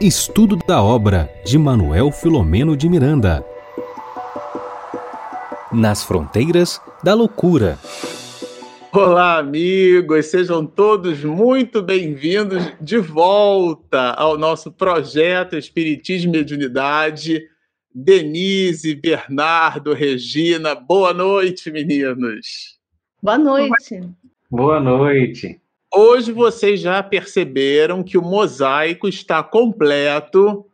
Estudo da obra de Manuel Filomeno de Miranda. Nas fronteiras da loucura. Olá, amigos, sejam todos muito bem-vindos de volta ao nosso projeto Espiritismo e Mediunidade. Denise, Bernardo, Regina, boa noite, meninos. Boa noite. Boa noite. Hoje vocês já perceberam que o mosaico está completo.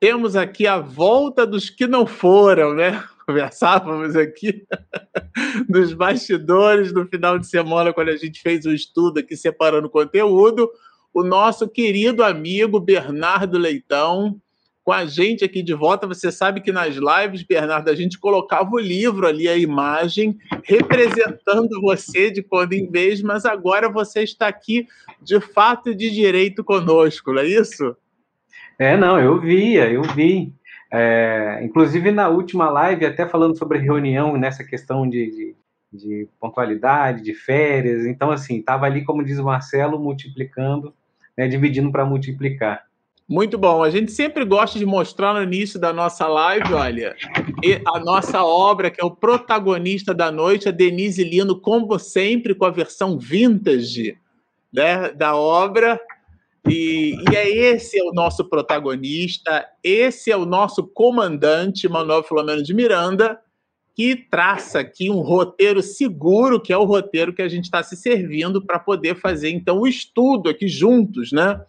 Temos aqui a volta dos que não foram, né? Conversávamos aqui nos bastidores no final de semana, quando a gente fez o um estudo aqui separando conteúdo. O nosso querido amigo Bernardo Leitão com a gente aqui de volta. Você sabe que nas lives, Bernardo, a gente colocava o livro ali, a imagem, representando você de quando em vez, mas agora você está aqui de fato e de direito conosco, não é isso? É, não, eu via, eu vi. É, inclusive na última live, até falando sobre reunião, nessa questão de, de, de pontualidade, de férias. Então, assim, estava ali, como diz o Marcelo, multiplicando, né, dividindo para multiplicar. Muito bom. A gente sempre gosta de mostrar no início da nossa live, olha, a nossa obra, que é o protagonista da noite, a Denise Lino, como sempre, com a versão vintage né, da obra. E, e é esse é o nosso protagonista, esse é o nosso comandante, Manuel Filomeno de Miranda, que traça aqui um roteiro seguro, que é o roteiro que a gente está se servindo para poder fazer, então, o estudo aqui juntos, né?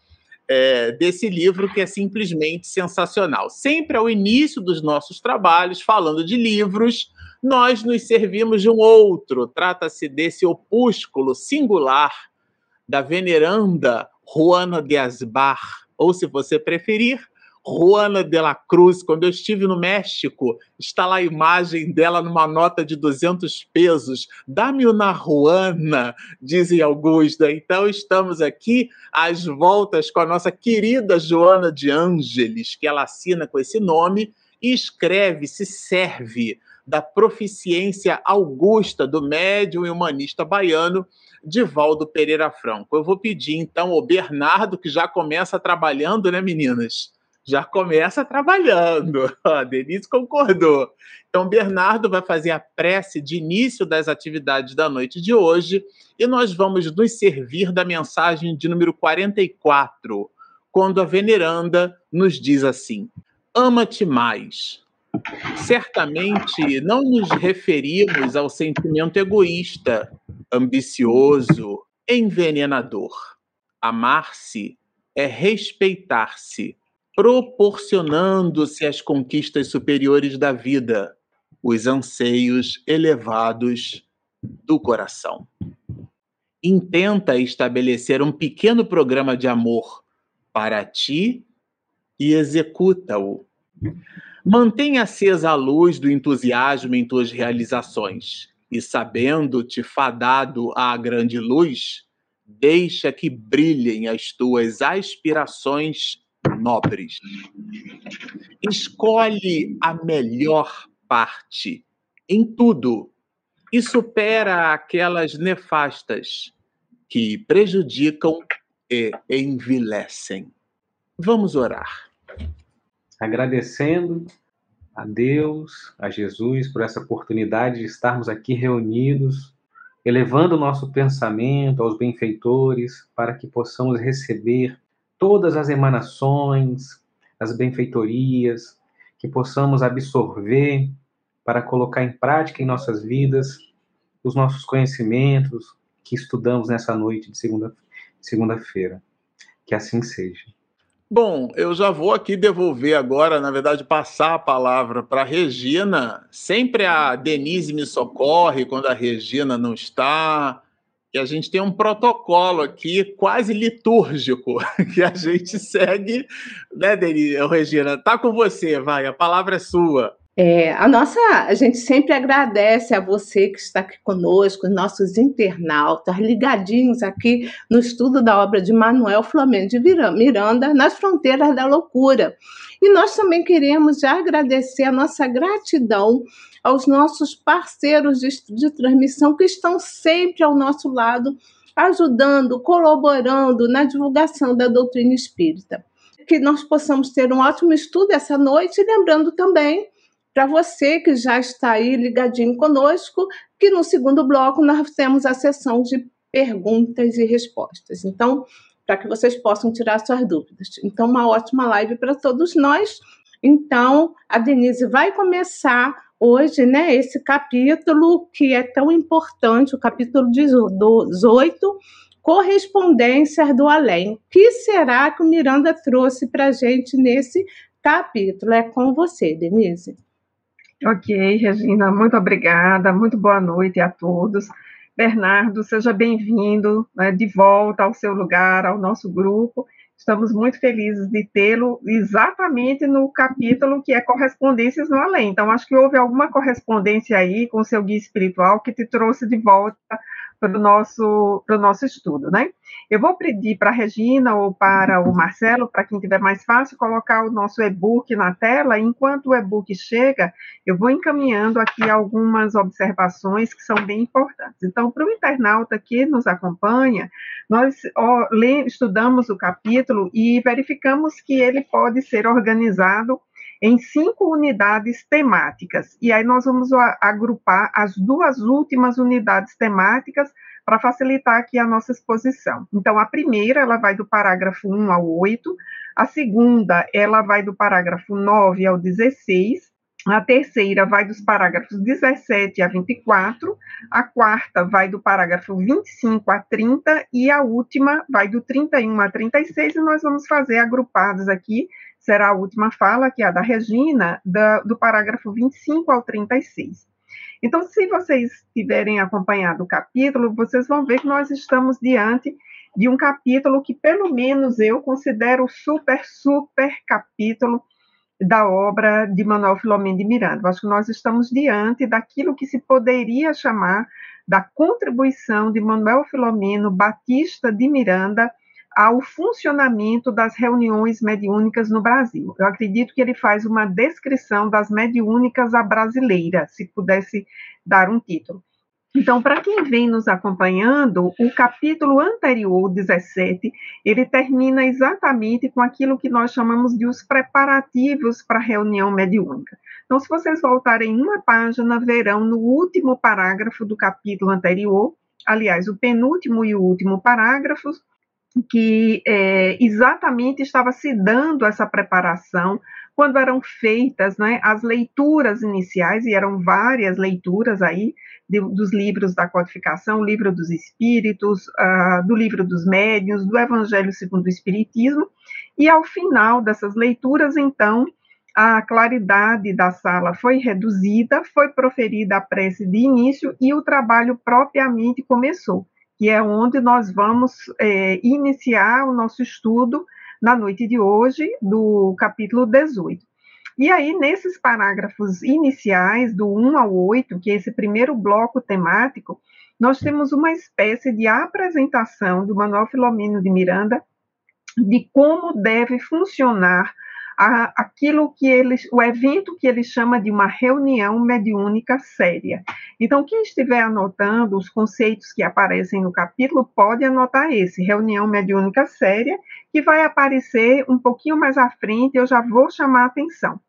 É, desse livro que é simplesmente sensacional. Sempre ao início dos nossos trabalhos, falando de livros, nós nos servimos de um outro. Trata-se desse opúsculo singular da veneranda Juana de Asbar, ou se você preferir, Juana de la Cruz, quando eu estive no México, está lá a imagem dela numa nota de 200 pesos. Dá-me uma Juana, dizem alguns. Né? Então, estamos aqui às voltas com a nossa querida Joana de Ângeles, que ela assina com esse nome e escreve, se serve da proficiência augusta do médium e humanista baiano Divaldo Pereira Franco. Eu vou pedir então ao Bernardo, que já começa trabalhando, né, meninas? Já começa trabalhando. A Denise concordou. Então, Bernardo vai fazer a prece de início das atividades da noite de hoje e nós vamos nos servir da mensagem de número 44, quando a veneranda nos diz assim: Ama-te mais. Certamente não nos referimos ao sentimento egoísta, ambicioso, envenenador. Amar-se é respeitar-se proporcionando-se as conquistas superiores da vida, os anseios elevados do coração. Intenta estabelecer um pequeno programa de amor para ti e executa-o. Mantenha acesa a luz do entusiasmo em tuas realizações e, sabendo-te fadado à grande luz, deixa que brilhem as tuas aspirações nobres. Escolhe a melhor parte em tudo e supera aquelas nefastas que prejudicam e envilecem. Vamos orar. Agradecendo a Deus, a Jesus, por essa oportunidade de estarmos aqui reunidos, elevando o nosso pensamento aos benfeitores, para que possamos receber todas as emanações, as benfeitorias, que possamos absorver para colocar em prática em nossas vidas os nossos conhecimentos que estudamos nessa noite de segunda-feira. Segunda que assim seja. Bom, eu já vou aqui devolver agora, na verdade, passar a palavra para Regina. Sempre a Denise me socorre quando a Regina não está que a gente tem um protocolo aqui quase litúrgico que a gente segue, né, Denise? Regina, tá com você, vai, a palavra é sua. É, a nossa, a gente sempre agradece a você que está aqui conosco, nossos internautas, ligadinhos aqui no estudo da obra de Manuel Flamengo de Miranda, Nas Fronteiras da Loucura. E nós também queremos agradecer a nossa gratidão aos nossos parceiros de, de transmissão que estão sempre ao nosso lado, ajudando, colaborando na divulgação da doutrina espírita. que nós possamos ter um ótimo estudo essa noite, lembrando também para você que já está aí ligadinho conosco, que no segundo bloco nós temos a sessão de perguntas e respostas. Então, para que vocês possam tirar suas dúvidas. Então, uma ótima live para todos nós. Então, a Denise vai começar hoje, né, esse capítulo que é tão importante, o capítulo 18, correspondências do além. O que será que o Miranda trouxe para a gente nesse capítulo? É com você, Denise. Ok, Regina, muito obrigada, muito boa noite a todos. Bernardo, seja bem-vindo né, de volta ao seu lugar, ao nosso grupo. Estamos muito felizes de tê-lo exatamente no capítulo que é Correspondências no Além. Então, acho que houve alguma correspondência aí com o seu guia espiritual que te trouxe de volta para o nosso, para o nosso estudo, né? Eu vou pedir para a Regina ou para o Marcelo, para quem tiver mais fácil, colocar o nosso e-book na tela. Enquanto o e-book chega, eu vou encaminhando aqui algumas observações que são bem importantes. Então, para o internauta que nos acompanha, nós estudamos o capítulo e verificamos que ele pode ser organizado em cinco unidades temáticas. E aí nós vamos agrupar as duas últimas unidades temáticas para facilitar aqui a nossa exposição. Então, a primeira, ela vai do parágrafo 1 ao 8, a segunda, ela vai do parágrafo 9 ao 16, a terceira vai dos parágrafos 17 a 24, a quarta vai do parágrafo 25 a 30 e a última vai do 31 a 36 e nós vamos fazer agrupados aqui será a última fala, que é a da Regina, da, do parágrafo 25 ao 36. Então, se vocês tiverem acompanhado o capítulo, vocês vão ver que nós estamos diante de um capítulo que, pelo menos, eu considero super, super capítulo da obra de Manuel Filomeno de Miranda. Acho que nós estamos diante daquilo que se poderia chamar da contribuição de Manuel Filomeno Batista de Miranda ao funcionamento das reuniões mediúnicas no Brasil. Eu acredito que ele faz uma descrição das mediúnicas à brasileira, se pudesse dar um título. Então, para quem vem nos acompanhando, o capítulo anterior, 17, ele termina exatamente com aquilo que nós chamamos de os preparativos para a reunião mediúnica. Então, se vocês voltarem uma página, verão no último parágrafo do capítulo anterior, aliás, o penúltimo e o último parágrafos, que é, exatamente estava se dando essa preparação quando eram feitas né, as leituras iniciais, e eram várias leituras aí, de, dos livros da codificação, livro dos espíritos, uh, do livro dos médiuns, do Evangelho segundo o Espiritismo, e ao final dessas leituras, então, a claridade da sala foi reduzida, foi proferida a prece de início e o trabalho propriamente começou que é onde nós vamos é, iniciar o nosso estudo na noite de hoje, do capítulo 18. E aí, nesses parágrafos iniciais, do 1 ao 8, que é esse primeiro bloco temático, nós temos uma espécie de apresentação do Manuel Filomeno de Miranda de como deve funcionar a, aquilo que ele, o evento que ele chama de uma reunião mediúnica séria. Então, quem estiver anotando os conceitos que aparecem no capítulo, pode anotar esse, reunião mediúnica séria, que vai aparecer um pouquinho mais à frente, eu já vou chamar a atenção.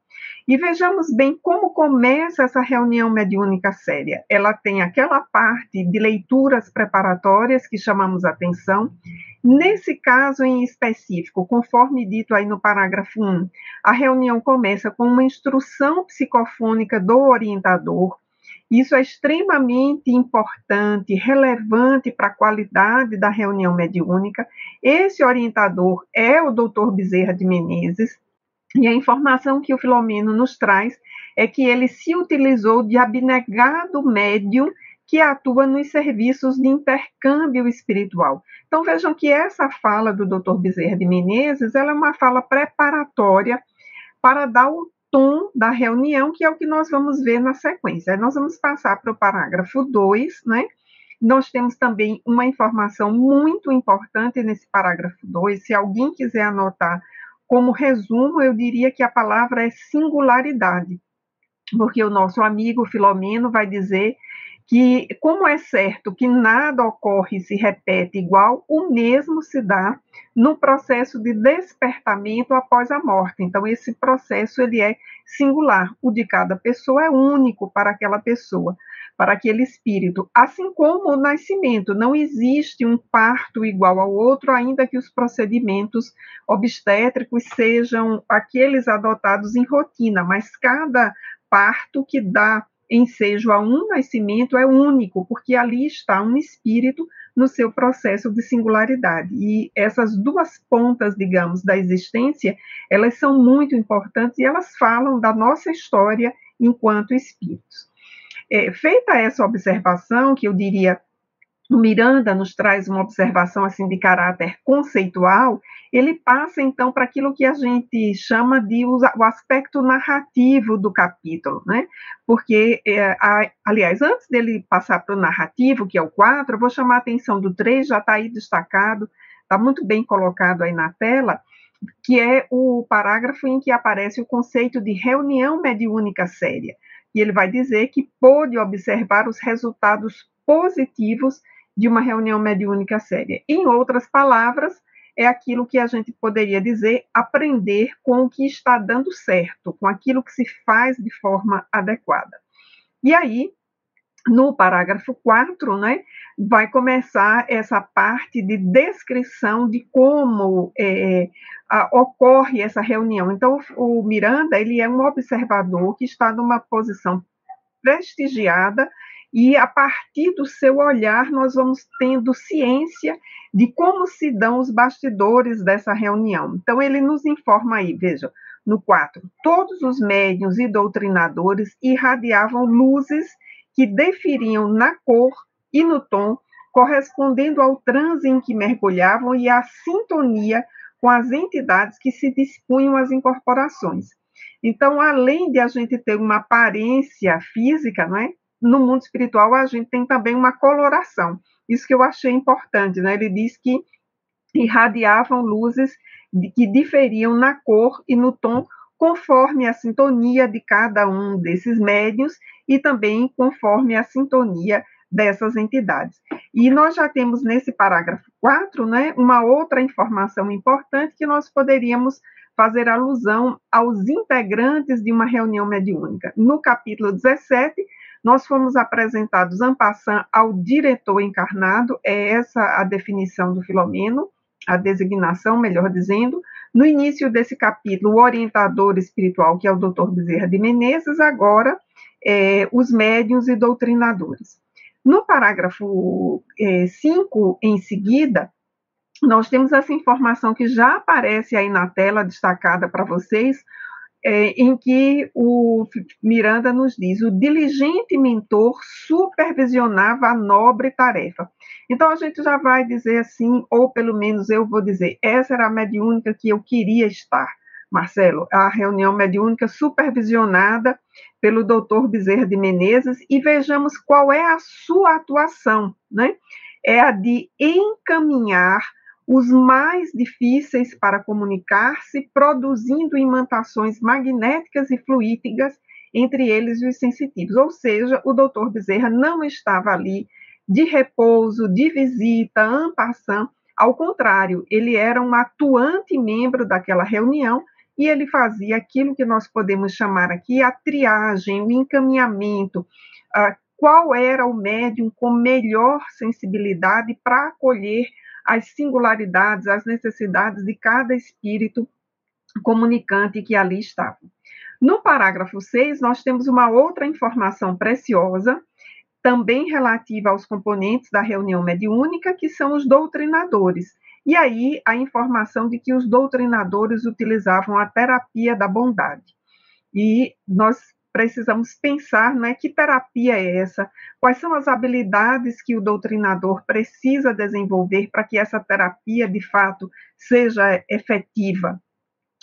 E vejamos bem como começa essa reunião mediúnica séria. Ela tem aquela parte de leituras preparatórias que chamamos atenção. Nesse caso em específico, conforme dito aí no parágrafo 1, a reunião começa com uma instrução psicofônica do orientador. Isso é extremamente importante, relevante para a qualidade da reunião mediúnica. Esse orientador é o Dr. Bezerra de Menezes, e a informação que o Filomeno nos traz é que ele se utilizou de abnegado médium que atua nos serviços de intercâmbio espiritual. Então vejam que essa fala do Dr. Bezerra de Menezes, ela é uma fala preparatória para dar o tom da reunião, que é o que nós vamos ver na sequência. Nós vamos passar para o parágrafo 2, né? Nós temos também uma informação muito importante nesse parágrafo 2, se alguém quiser anotar como resumo, eu diria que a palavra é singularidade, porque o nosso amigo Filomeno vai dizer que, como é certo que nada ocorre e se repete igual, o mesmo se dá no processo de despertamento após a morte. Então, esse processo ele é singular, o de cada pessoa é único para aquela pessoa, para aquele espírito. Assim como o nascimento, não existe um parto igual ao outro, ainda que os procedimentos obstétricos sejam aqueles adotados em rotina, mas cada parto que dá ensejo a um nascimento é único, porque ali está um espírito no seu processo de singularidade. E essas duas pontas, digamos, da existência, elas são muito importantes e elas falam da nossa história enquanto espíritos. É, feita essa observação, que eu diria o Miranda nos traz uma observação assim de caráter conceitual, ele passa então para aquilo que a gente chama de o aspecto narrativo do capítulo, né? Porque, é, a, aliás, antes dele passar para o narrativo, que é o 4, eu vou chamar a atenção do 3, já está aí destacado, está muito bem colocado aí na tela, que é o parágrafo em que aparece o conceito de reunião mediúnica séria. E ele vai dizer que pôde observar os resultados positivos de uma reunião mediúnica séria. Em outras palavras, é aquilo que a gente poderia dizer aprender com o que está dando certo, com aquilo que se faz de forma adequada. E aí, no parágrafo 4, né, vai começar essa parte de descrição de como é, a, ocorre essa reunião. Então, o Miranda, ele é um observador que está numa posição prestigiada e a partir do seu olhar nós vamos tendo ciência de como se dão os bastidores dessa reunião. Então ele nos informa aí, veja, no 4, todos os médiuns e doutrinadores irradiavam luzes que deferiam na cor e no tom, correspondendo ao transe em que mergulhavam e à sintonia com as entidades que se dispunham às incorporações. Então, além de a gente ter uma aparência física, não é? no mundo espiritual a gente tem também uma coloração. Isso que eu achei importante, né? Ele diz que irradiavam luzes que diferiam na cor e no tom conforme a sintonia de cada um desses médios e também conforme a sintonia dessas entidades. E nós já temos nesse parágrafo 4, né, uma outra informação importante que nós poderíamos fazer alusão aos integrantes de uma reunião mediúnica. No capítulo 17, nós fomos apresentados en passant ao diretor encarnado, é essa a definição do Filomeno, a designação, melhor dizendo. No início desse capítulo, o orientador espiritual, que é o Dr. Bezerra de Menezes, agora é, os médiuns e doutrinadores. No parágrafo 5, é, em seguida, nós temos essa informação que já aparece aí na tela, destacada para vocês, é, em que o Miranda nos diz: o diligente mentor supervisionava a nobre tarefa. Então a gente já vai dizer assim, ou pelo menos eu vou dizer, essa era a mediúnica que eu queria estar, Marcelo, a reunião mediúnica supervisionada pelo doutor Bezerra de Menezes, e vejamos qual é a sua atuação, né? É a de encaminhar os mais difíceis para comunicar-se, produzindo imantações magnéticas e fluídicas, entre eles os sensitivos. Ou seja, o doutor Bezerra não estava ali de repouso, de visita, passant, ao contrário, ele era um atuante membro daquela reunião e ele fazia aquilo que nós podemos chamar aqui a triagem, o encaminhamento, qual era o médium com melhor sensibilidade para acolher as singularidades, as necessidades de cada espírito comunicante que ali estava. No parágrafo 6, nós temos uma outra informação preciosa, também relativa aos componentes da reunião mediúnica, que são os doutrinadores. E aí a informação de que os doutrinadores utilizavam a terapia da bondade. E nós precisamos pensar né, que terapia é essa, quais são as habilidades que o doutrinador precisa desenvolver para que essa terapia, de fato, seja efetiva.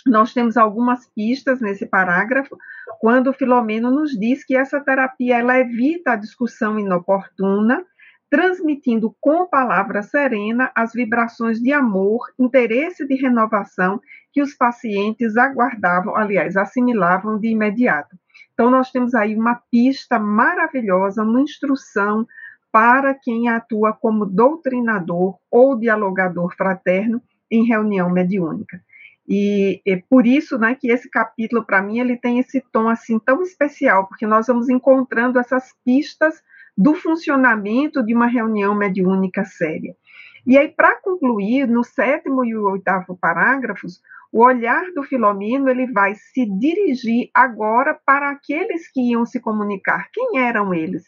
Nós temos algumas pistas nesse parágrafo, quando Filomeno nos diz que essa terapia ela evita a discussão inoportuna, transmitindo com palavra serena as vibrações de amor, interesse de renovação que os pacientes aguardavam, aliás, assimilavam de imediato. Então, nós temos aí uma pista maravilhosa, uma instrução para quem atua como doutrinador ou dialogador fraterno em reunião mediúnica. E é por isso, né, que esse capítulo para mim ele tem esse tom assim tão especial, porque nós vamos encontrando essas pistas do funcionamento de uma reunião mediúnica séria. E aí, para concluir, no sétimo e oitavo parágrafos, o olhar do Filomeno ele vai se dirigir agora para aqueles que iam se comunicar. Quem eram eles?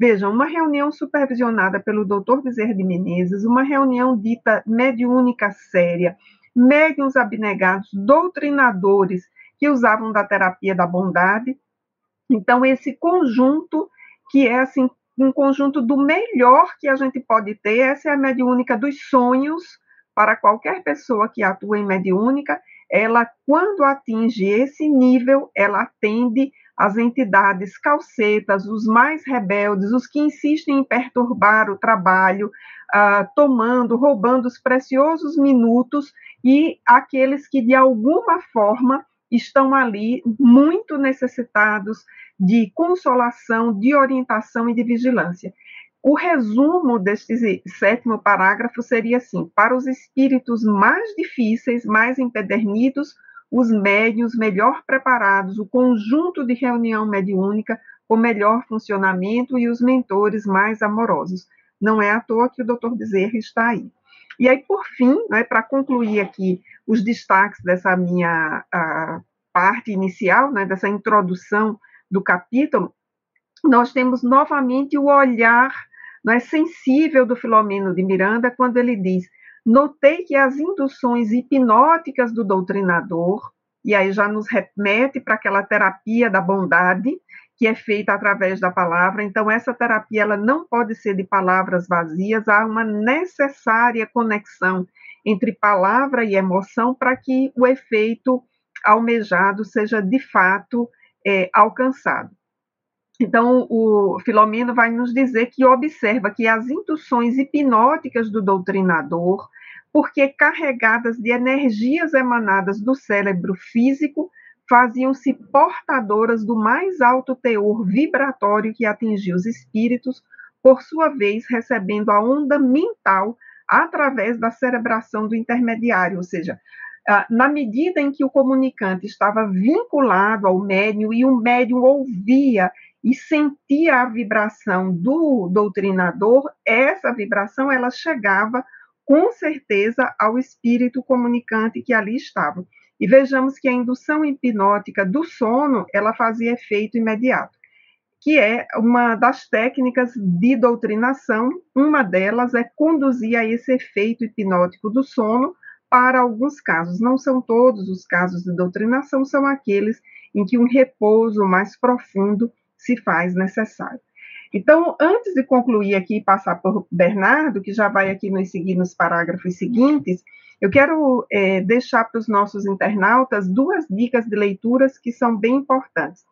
Vejam, uma reunião supervisionada pelo Dr. Bezerra de Menezes, uma reunião dita mediúnica séria, médiuns abnegados, doutrinadores que usavam da terapia da bondade. Então, esse conjunto, que é assim, um conjunto do melhor que a gente pode ter, essa é a mediúnica dos sonhos, para qualquer pessoa que atua em mediúnica, ela, quando atinge esse nível, ela atende as entidades calcetas, os mais rebeldes, os que insistem em perturbar o trabalho, uh, tomando, roubando os preciosos minutos, e aqueles que, de alguma forma, estão ali muito necessitados de consolação, de orientação e de vigilância. O resumo deste sétimo parágrafo seria assim: para os espíritos mais difíceis, mais empedernidos, os médios melhor preparados, o conjunto de reunião mediúnica com melhor funcionamento e os mentores mais amorosos. Não é à toa que o Dr. Bezerra está aí. E aí, por fim, né, para concluir aqui os destaques dessa minha parte inicial, né, dessa introdução do capítulo, nós temos novamente o olhar né, sensível do Filomeno de Miranda quando ele diz Notei que as induções hipnóticas do doutrinador, e aí já nos remete para aquela terapia da bondade, que é feita através da palavra. Então, essa terapia ela não pode ser de palavras vazias, há uma necessária conexão entre palavra e emoção para que o efeito almejado seja de fato é, alcançado. Então, o Filomeno vai nos dizer que observa que as induções hipnóticas do doutrinador, porque carregadas de energias emanadas do cérebro físico, faziam-se portadoras do mais alto teor vibratório que atingia os espíritos, por sua vez recebendo a onda mental através da cerebração do intermediário, ou seja, na medida em que o comunicante estava vinculado ao médium e o médium ouvia e sentia a vibração do doutrinador, essa vibração ela chegava com certeza ao espírito comunicante que ali estava. E vejamos que a indução hipnótica do sono, ela fazia efeito imediato, que é uma das técnicas de doutrinação, uma delas é conduzir a esse efeito hipnótico do sono para alguns casos. Não são todos os casos de doutrinação, são aqueles em que um repouso mais profundo se faz necessário. Então, antes de concluir aqui e passar por Bernardo, que já vai aqui nos seguir nos parágrafos seguintes, eu quero é, deixar para os nossos internautas duas dicas de leituras que são bem importantes.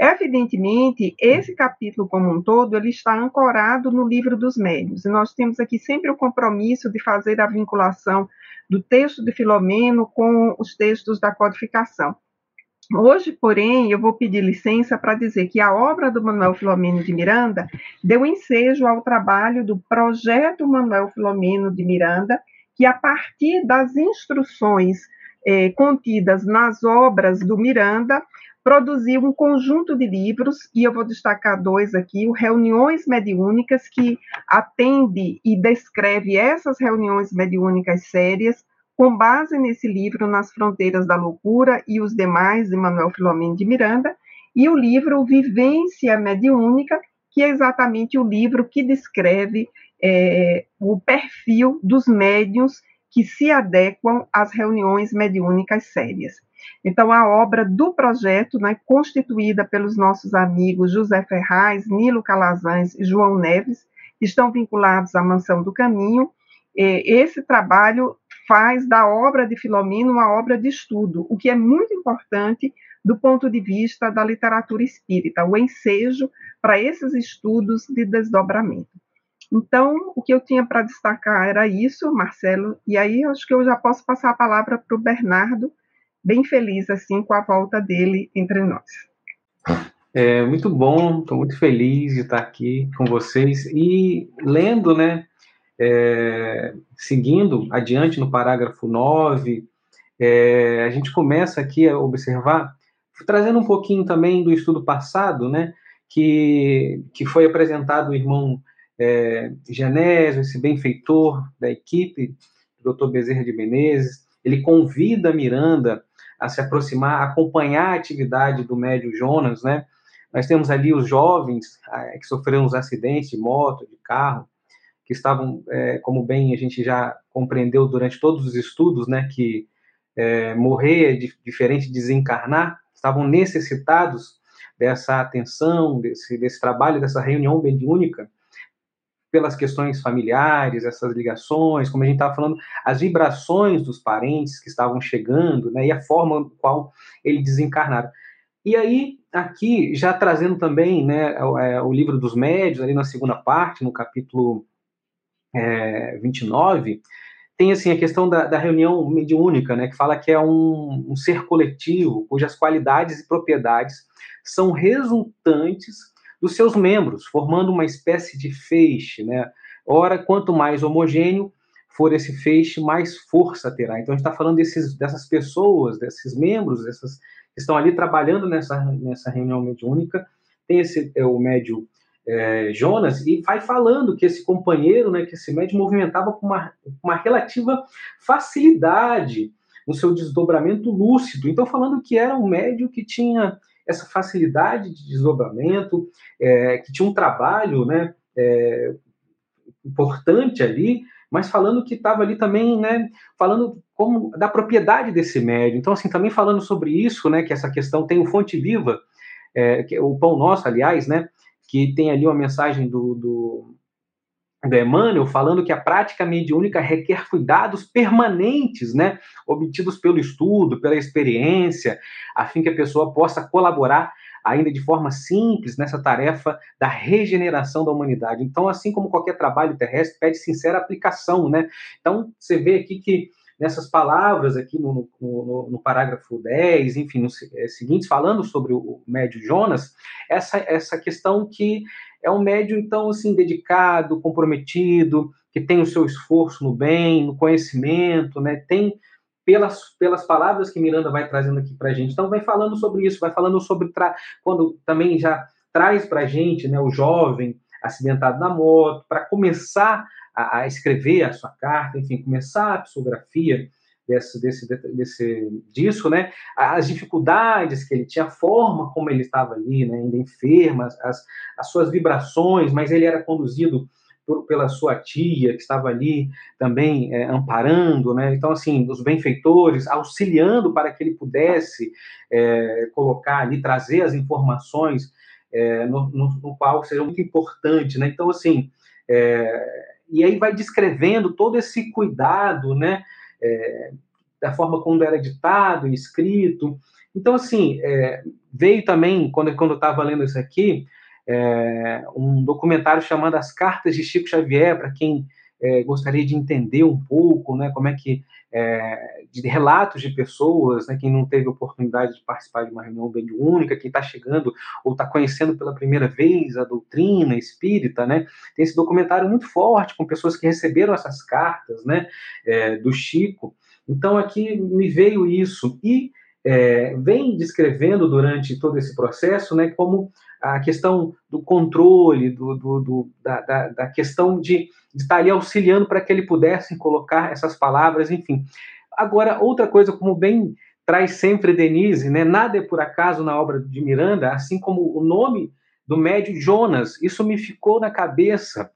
Evidentemente, esse capítulo como um todo, ele está ancorado no livro dos médios, e nós temos aqui sempre o compromisso de fazer a vinculação do texto de Filomeno com os textos da codificação. Hoje, porém, eu vou pedir licença para dizer que a obra do Manuel Filomeno de Miranda deu ensejo ao trabalho do projeto Manuel Filomeno de Miranda, que a partir das instruções eh, contidas nas obras do Miranda, produziu um conjunto de livros, e eu vou destacar dois aqui: o Reuniões Mediúnicas, que atende e descreve essas reuniões mediúnicas sérias, com base nesse livro Nas Fronteiras da Loucura e os demais, de Manuel Filomeno de Miranda, e o livro Vivência Mediúnica, que é exatamente o livro que descreve é, o perfil dos médiuns que se adequam às reuniões mediúnicas sérias. Então, a obra do projeto, né, constituída pelos nossos amigos José Ferraz, Nilo Calazans e João Neves, estão vinculados à Mansão do Caminho. É, esse trabalho faz da obra de Filomeno uma obra de estudo, o que é muito importante do ponto de vista da literatura espírita, o ensejo para esses estudos de desdobramento. Então, o que eu tinha para destacar era isso, Marcelo, e aí acho que eu já posso passar a palavra para o Bernardo, bem feliz assim com a volta dele entre nós. É muito bom, estou muito feliz de estar aqui com vocês e lendo, né, é, seguindo adiante no parágrafo 9, é, a gente começa aqui a observar, trazendo um pouquinho também do estudo passado, né, que, que foi apresentado o irmão é, Genésio, esse benfeitor da equipe, Dr. Bezerra de Menezes, ele convida Miranda a se aproximar, a acompanhar a atividade do médio Jonas, né, nós temos ali os jovens é, que sofreram os acidentes de moto, de carro, que estavam, é, como bem a gente já compreendeu durante todos os estudos, né, que é, morrer é diferente de desencarnar, estavam necessitados dessa atenção, desse, desse trabalho, dessa reunião mediúnica, pelas questões familiares, essas ligações, como a gente estava falando, as vibrações dos parentes que estavam chegando, né, e a forma qual eles desencarnaram. E aí, aqui, já trazendo também né, o, é, o livro dos médios, ali na segunda parte, no capítulo é, 29, tem assim a questão da, da, reunião mediúnica, né, que fala que é um, um, ser coletivo cujas qualidades e propriedades são resultantes dos seus membros, formando uma espécie de feixe, né? Ora, quanto mais homogêneo for esse feixe, mais força terá. Então a gente está falando desses, dessas pessoas, desses membros, dessas estão ali trabalhando nessa, nessa reunião mediúnica. Tem esse é, o médio é, Jonas e vai falando que esse companheiro, né, que esse médio movimentava com uma, uma relativa facilidade no seu desdobramento lúcido. Então, falando que era um médio que tinha essa facilidade de desdobramento, é, que tinha um trabalho né, é, importante ali, mas falando que estava ali também, né, falando como da propriedade desse médio. Então, assim, também falando sobre isso, né, que essa questão tem o Fonte Viva, é, que é o Pão Nosso, aliás, né, que tem ali uma mensagem do, do, do Emmanuel falando que a prática mediúnica requer cuidados permanentes, né, obtidos pelo estudo, pela experiência, a fim que a pessoa possa colaborar ainda de forma simples nessa tarefa da regeneração da humanidade. Então, assim como qualquer trabalho terrestre, pede sincera aplicação, né? Então, você vê aqui que nessas palavras aqui no, no, no parágrafo 10, enfim, nos é, seguintes, falando sobre o médio Jonas, essa, essa questão que é um médio, então, assim, dedicado, comprometido, que tem o seu esforço no bem, no conhecimento, né? Tem pelas, pelas palavras que Miranda vai trazendo aqui para a gente. Então, vai falando sobre isso, vai falando sobre quando também já traz para a gente né, o jovem acidentado na moto, para começar a, a, escrever a sua carta, enfim, começar a psicografia desse, desse, desse, disso, né, as dificuldades que ele tinha, a forma como ele estava ali, né, ainda enfermo, as, as suas vibrações, mas ele era conduzido por, pela sua tia, que estava ali também é, amparando, né? Então, assim, os benfeitores, auxiliando para que ele pudesse é, colocar ali, trazer as informações é, no, no, no, qual seria muito importante, né? Então, assim, é, e aí vai descrevendo todo esse cuidado, né? É, da forma como era ditado escrito. Então, assim, é, veio também, quando, quando eu estava lendo isso aqui, é, um documentário chamado As Cartas de Chico Xavier, para quem é, gostaria de entender um pouco, né, como é que, é, de relatos de pessoas, né, quem não teve oportunidade de participar de uma reunião bem única, quem está chegando ou está conhecendo pela primeira vez a doutrina espírita, né, tem esse documentário muito forte com pessoas que receberam essas cartas, né, é, do Chico. Então aqui me veio isso e é, vem descrevendo durante todo esse processo, né, como a questão do controle, do, do, do da, da, da, questão de, de estar ali auxiliando para que ele pudesse colocar essas palavras, enfim. Agora, outra coisa, como bem traz sempre Denise, né, nada é por acaso na obra de Miranda, assim como o nome do médio Jonas, isso me ficou na cabeça.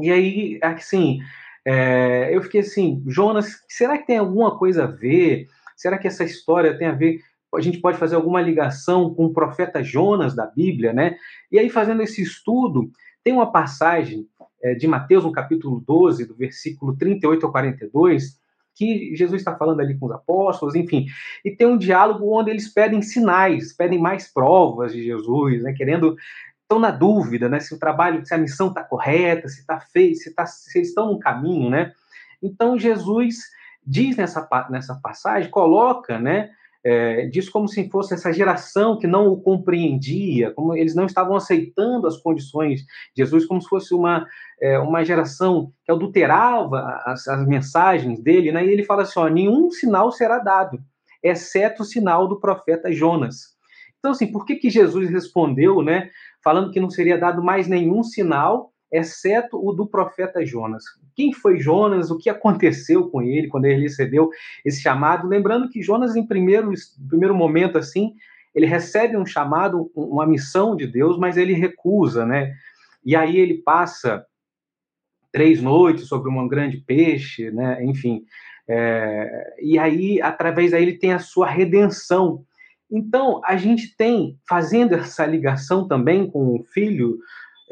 E aí, assim, é, eu fiquei assim, Jonas, será que tem alguma coisa a ver? Será que essa história tem a ver a gente pode fazer alguma ligação com o profeta Jonas da Bíblia, né? E aí, fazendo esse estudo, tem uma passagem é, de Mateus, no capítulo 12, do versículo 38 ao 42, que Jesus está falando ali com os apóstolos, enfim, e tem um diálogo onde eles pedem sinais, pedem mais provas de Jesus, né? Querendo estão na dúvida, né? Se o trabalho, se a missão está correta, se está feito, se, tá, se eles estão no caminho, né? Então Jesus diz nessa, nessa passagem, coloca, né? é, diz como se fosse essa geração que não o compreendia, como eles não estavam aceitando as condições de Jesus, como se fosse uma, é, uma geração que adulterava as, as mensagens dele, né? e ele fala assim: ó, nenhum sinal será dado, exceto o sinal do profeta Jonas. Então, assim, por que, que Jesus respondeu, né, falando que não seria dado mais nenhum sinal, exceto o do profeta Jonas? Quem foi Jonas? O que aconteceu com ele quando ele recebeu esse chamado? Lembrando que Jonas, em primeiro, primeiro momento, assim, ele recebe um chamado, uma missão de Deus, mas ele recusa, né? E aí ele passa três noites sobre um grande peixe, né? Enfim, é, e aí, através daí, ele tem a sua redenção. Então, a gente tem, fazendo essa ligação também com o filho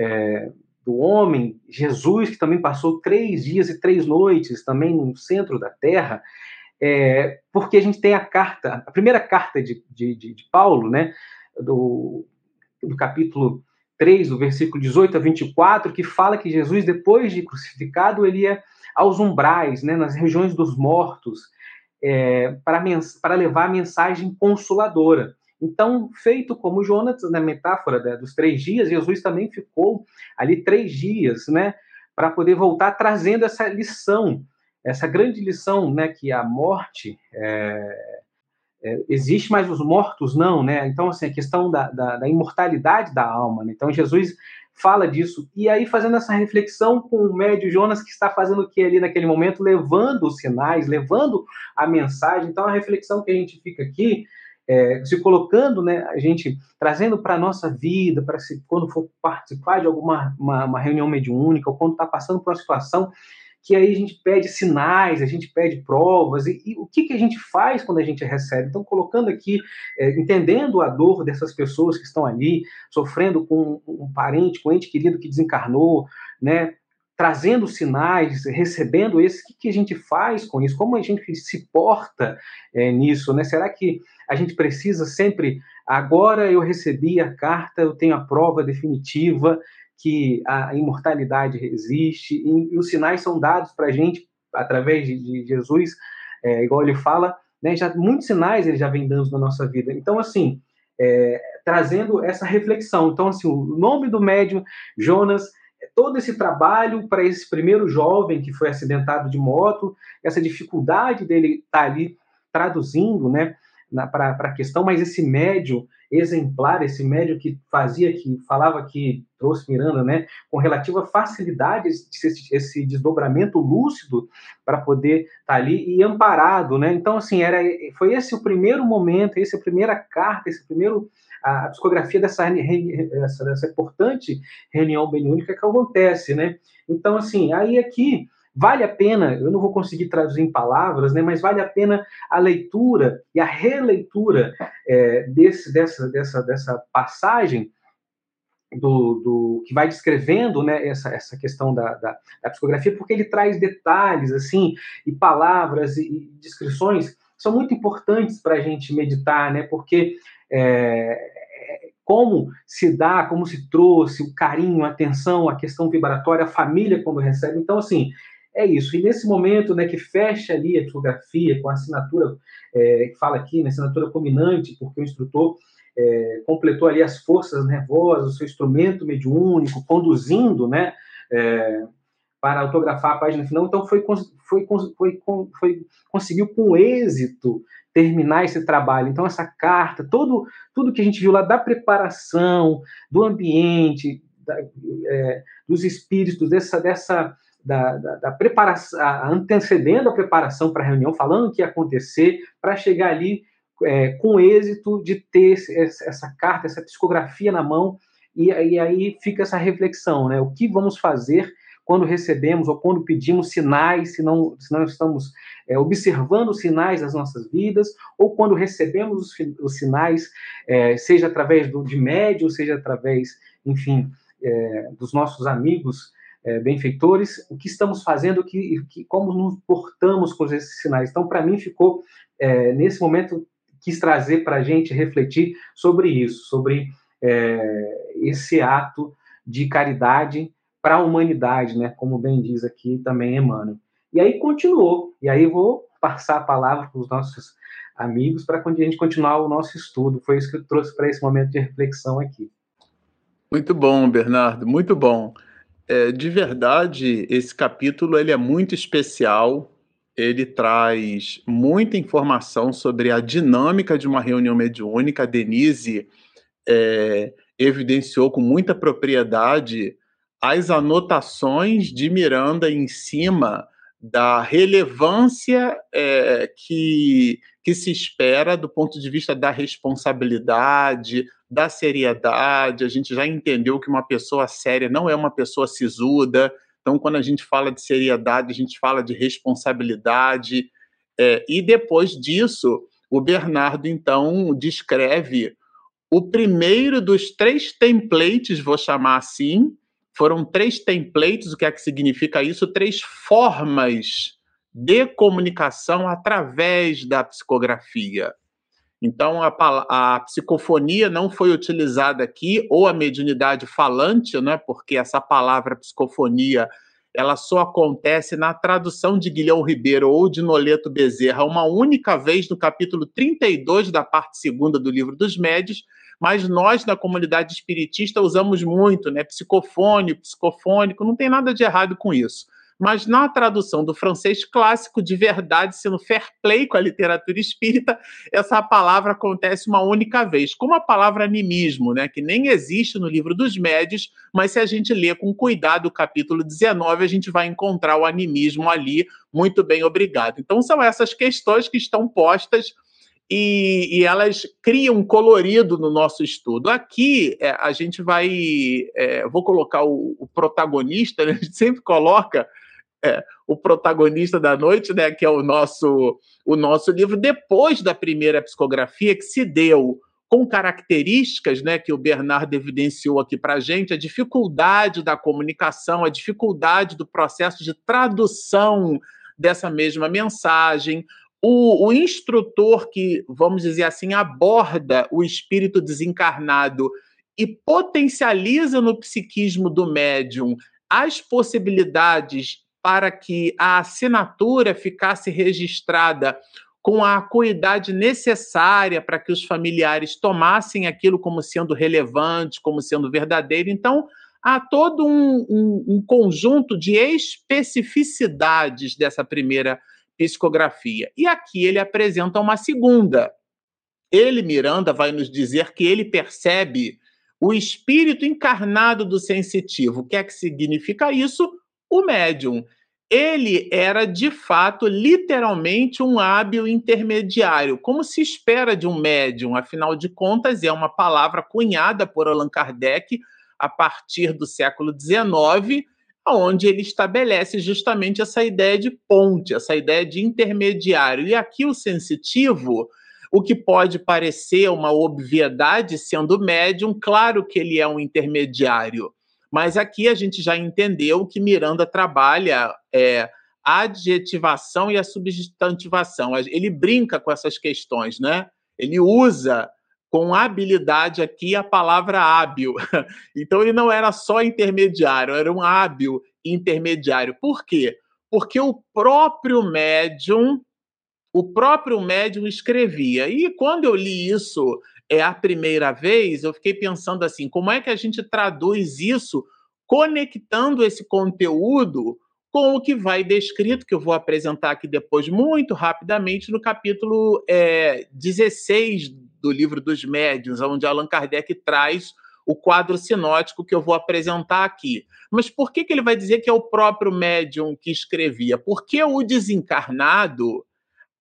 é, do homem, Jesus, que também passou três dias e três noites também no centro da terra, é, porque a gente tem a carta, a primeira carta de, de, de, de Paulo, né, do, do capítulo 3, do versículo 18 a 24, que fala que Jesus, depois de crucificado, ele ia aos umbrais, né, nas regiões dos mortos, é, para, para levar a mensagem consoladora. Então, feito como Jonas, na metáfora né, dos três dias, Jesus também ficou ali três dias, né, para poder voltar trazendo essa lição, essa grande lição, né, que a morte é, é, existe, mas os mortos não, né? Então, assim, a questão da, da, da imortalidade da alma. Né? Então, Jesus fala disso. E aí, fazendo essa reflexão com o médio Jonas, que está fazendo o que ali naquele momento? Levando os sinais, levando a mensagem. Então, a reflexão que a gente fica aqui, é, se colocando, né, a gente trazendo para a nossa vida, para se quando for participar de alguma uma, uma reunião mediúnica, ou quando está passando por uma situação que aí a gente pede sinais, a gente pede provas, e, e o que, que a gente faz quando a gente recebe? Então, colocando aqui, é, entendendo a dor dessas pessoas que estão ali, sofrendo com um parente, com um ente querido que desencarnou, né? Trazendo sinais, recebendo esses, o que, que a gente faz com isso? Como a gente se porta é, nisso, né? Será que a gente precisa sempre, agora eu recebi a carta, eu tenho a prova definitiva, que a imortalidade existe, e, e os sinais são dados para a gente através de, de Jesus, é, igual ele fala, né, já, muitos sinais ele já vem dando na nossa vida. Então, assim, é, trazendo essa reflexão. Então, assim, o nome do médium, Jonas, todo esse trabalho para esse primeiro jovem que foi acidentado de moto, essa dificuldade dele estar tá ali traduzindo, né, para a questão, mas esse médium exemplar, esse médium que fazia, que falava que trouxe Miranda, né, com relativa facilidade esse, esse desdobramento lúcido para poder estar tá ali e amparado, né? Então assim era, foi esse o primeiro momento, essa primeira carta, esse primeiro a psicografia dessa, dessa, dessa importante reunião benúnica que acontece, né? Então assim aí aqui Vale a pena, eu não vou conseguir traduzir em palavras, né, mas vale a pena a leitura e a releitura é, desse, dessa, dessa, dessa passagem do, do, que vai descrevendo né, essa, essa questão da, da, da, psicografia, porque ele traz detalhes assim e palavras e, e descrições são muito importantes para a gente meditar, né, porque é, como se dá, como se trouxe o carinho, a atenção, a questão vibratória, a família quando recebe. Então, assim, é isso. E nesse momento, né, que fecha ali a psicografia com a assinatura, é, que fala aqui, né, assinatura combinante, porque o instrutor é, completou ali as forças nervosas, o seu instrumento mediúnico, conduzindo, né, é, para autografar a página final. Então, foi, foi, foi, foi, conseguiu com êxito terminar esse trabalho. Então, essa carta, todo, tudo que a gente viu lá da preparação, do ambiente, da, é, dos espíritos, dessa, dessa da, da, da preparação, antecedendo a preparação para a reunião, falando o que ia acontecer, para chegar ali é, com êxito de ter essa carta, essa psicografia na mão, e, e, aí fica essa reflexão, né? O que vamos fazer quando recebemos ou quando pedimos sinais, se não, se não estamos é, observando os sinais das nossas vidas, ou quando recebemos os, os sinais, é, seja através do, de médium, seja através, enfim, é, dos nossos amigos é, benfeitores, o que estamos fazendo, que, que, como nos portamos com esses sinais. Então, para mim, ficou, é, nesse momento, quis trazer para a gente refletir sobre isso, sobre é, esse ato de caridade para a humanidade, né? como bem diz aqui também Emmanuel. E aí continuou, e aí vou passar a palavra para os nossos amigos para a gente continuar o nosso estudo. Foi isso que eu trouxe para esse momento de reflexão aqui. Muito bom, Bernardo, muito bom. É, de verdade, esse capítulo ele é muito especial. Ele traz muita informação sobre a dinâmica de uma reunião mediúnica. A Denise é, evidenciou com muita propriedade as anotações de Miranda em cima da relevância é, que, que se espera do ponto de vista da responsabilidade, da seriedade. A gente já entendeu que uma pessoa séria não é uma pessoa sisuda. Então, quando a gente fala de seriedade, a gente fala de responsabilidade. É, e depois disso, o Bernardo, então, descreve o primeiro dos três templates, vou chamar assim, foram três templates, o que é que significa isso? Três formas de comunicação através da psicografia. Então, a, a, psicofonia não foi utilizada aqui, ou a mediunidade falante, né, porque essa palavra psicofonia ela só acontece na tradução de Guilhão Ribeiro ou de Noleto Bezerra uma única vez no capítulo 32 da parte segunda do livro dos médios, mas nós, na comunidade espiritista, usamos muito, né? Psicofônico, psicofônico, não tem nada de errado com isso. Mas na tradução do francês clássico, de verdade, sendo fair play com a literatura espírita, essa palavra acontece uma única vez, como a palavra animismo, né, que nem existe no livro dos médios, mas se a gente ler com cuidado o capítulo 19, a gente vai encontrar o animismo ali. Muito bem, obrigado. Então, são essas questões que estão postas e, e, elas criam colorido no nosso estudo. Aqui é, a gente vai, é, vou colocar o, o, protagonista, né? a gente sempre coloca é, o protagonista da noite, né? que é o nosso, o nosso livro, depois da primeira psicografia, que se deu com características né, que o Bernardo evidenciou aqui para a gente, a dificuldade da comunicação, a dificuldade do processo de tradução dessa mesma mensagem, o, o, instrutor que, vamos dizer assim, aborda o espírito desencarnado e potencializa no psiquismo do médium as possibilidades para que a assinatura ficasse registrada com a acuidade necessária para que os familiares tomassem aquilo como sendo relevante, como sendo verdadeiro. Então, há todo um, um, um conjunto de especificidades dessa primeira psicografia. E aqui ele apresenta uma segunda. Ele, Miranda, vai nos dizer que ele percebe o espírito encarnado do sensitivo. O que é que significa isso? O médium. Ele era, de fato, literalmente um hábil intermediário, como se espera de um médium, afinal de contas, é uma palavra cunhada por Allan Kardec a partir do século XIX, onde ele estabelece justamente essa ideia de ponte, essa ideia de intermediário. E aqui o sensitivo, o que pode parecer uma obviedade sendo médium, claro que ele é um intermediário. Mas aqui a gente já entendeu que Miranda trabalha é, a adjetivação e a substantivação. Ele brinca com essas questões, né? Ele usa com habilidade aqui a palavra hábil. Então ele não era só intermediário, era um hábil intermediário. Por quê? Porque o próprio médium, o próprio médium escrevia. E quando eu li isso é a primeira vez, eu fiquei pensando assim, como é que a gente traduz isso conectando esse conteúdo com o que vai descrito, que eu vou apresentar aqui depois muito rapidamente no capítulo é, 16 do livro dos médiuns, onde Allan Kardec traz o quadro sinótico que eu vou apresentar aqui. Mas por que, que ele vai dizer que é o próprio médium que escrevia? Porque o desencarnado,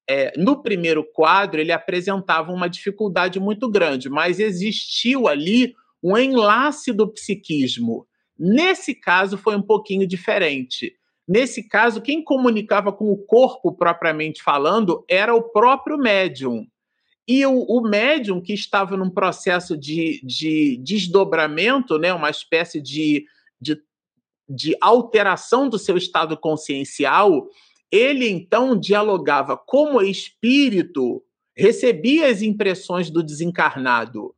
é, no primeiro quadro, ele apresentava uma dificuldade muito grande, mas existiu ali um enlace do psiquismo. Nesse caso, foi um pouquinho diferente. Nesse caso, quem comunicava com o corpo propriamente falando era o próprio médium. E o, o médium que estava num processo de, de desdobramento, né, uma espécie de, de, de alteração do seu estado consciencial, ele então dialogava como espírito, recebia as impressões do desencarnado.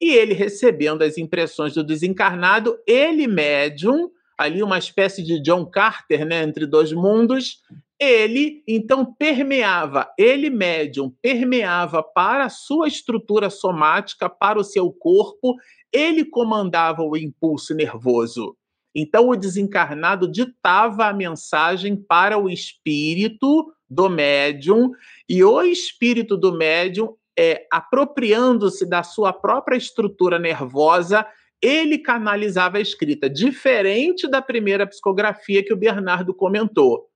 E ele recebendo as impressões do desencarnado, ele médium, ali uma espécie de John Carter, né, entre dois mundos, ele então permeava, ele médium permeava para a sua estrutura somática, para o seu corpo, ele comandava o impulso nervoso. Então o desencarnado ditava a mensagem para o espírito do médium e o espírito do médium é, apropriando-se da sua própria estrutura nervosa, ele canalizava a escrita, diferente da primeira psicografia que o Bernardo comentou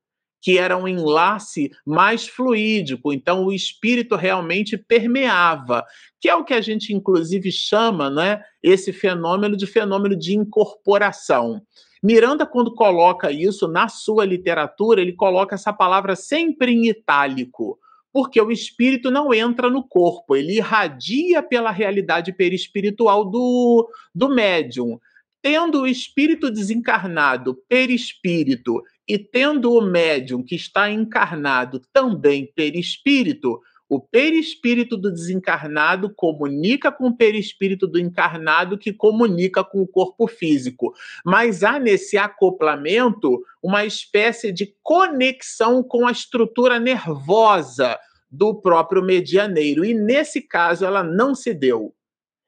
que era um enlace mais fluídico, então o espírito realmente permeava, que é o que a gente inclusive chama, né, esse fenômeno de fenômeno de incorporação. Miranda, quando coloca isso na sua literatura, ele coloca essa palavra sempre em itálico, porque o espírito não entra no corpo, ele irradia pela realidade perispiritual do, do médium. Tendo o espírito desencarnado, perispírito, e tendo o médium que está encarnado também perispírito, o perispírito do desencarnado comunica com o perispírito do encarnado, que comunica com o corpo físico. Mas há nesse acoplamento uma espécie de conexão com a estrutura nervosa do próprio medianeiro. E nesse caso ela não se deu.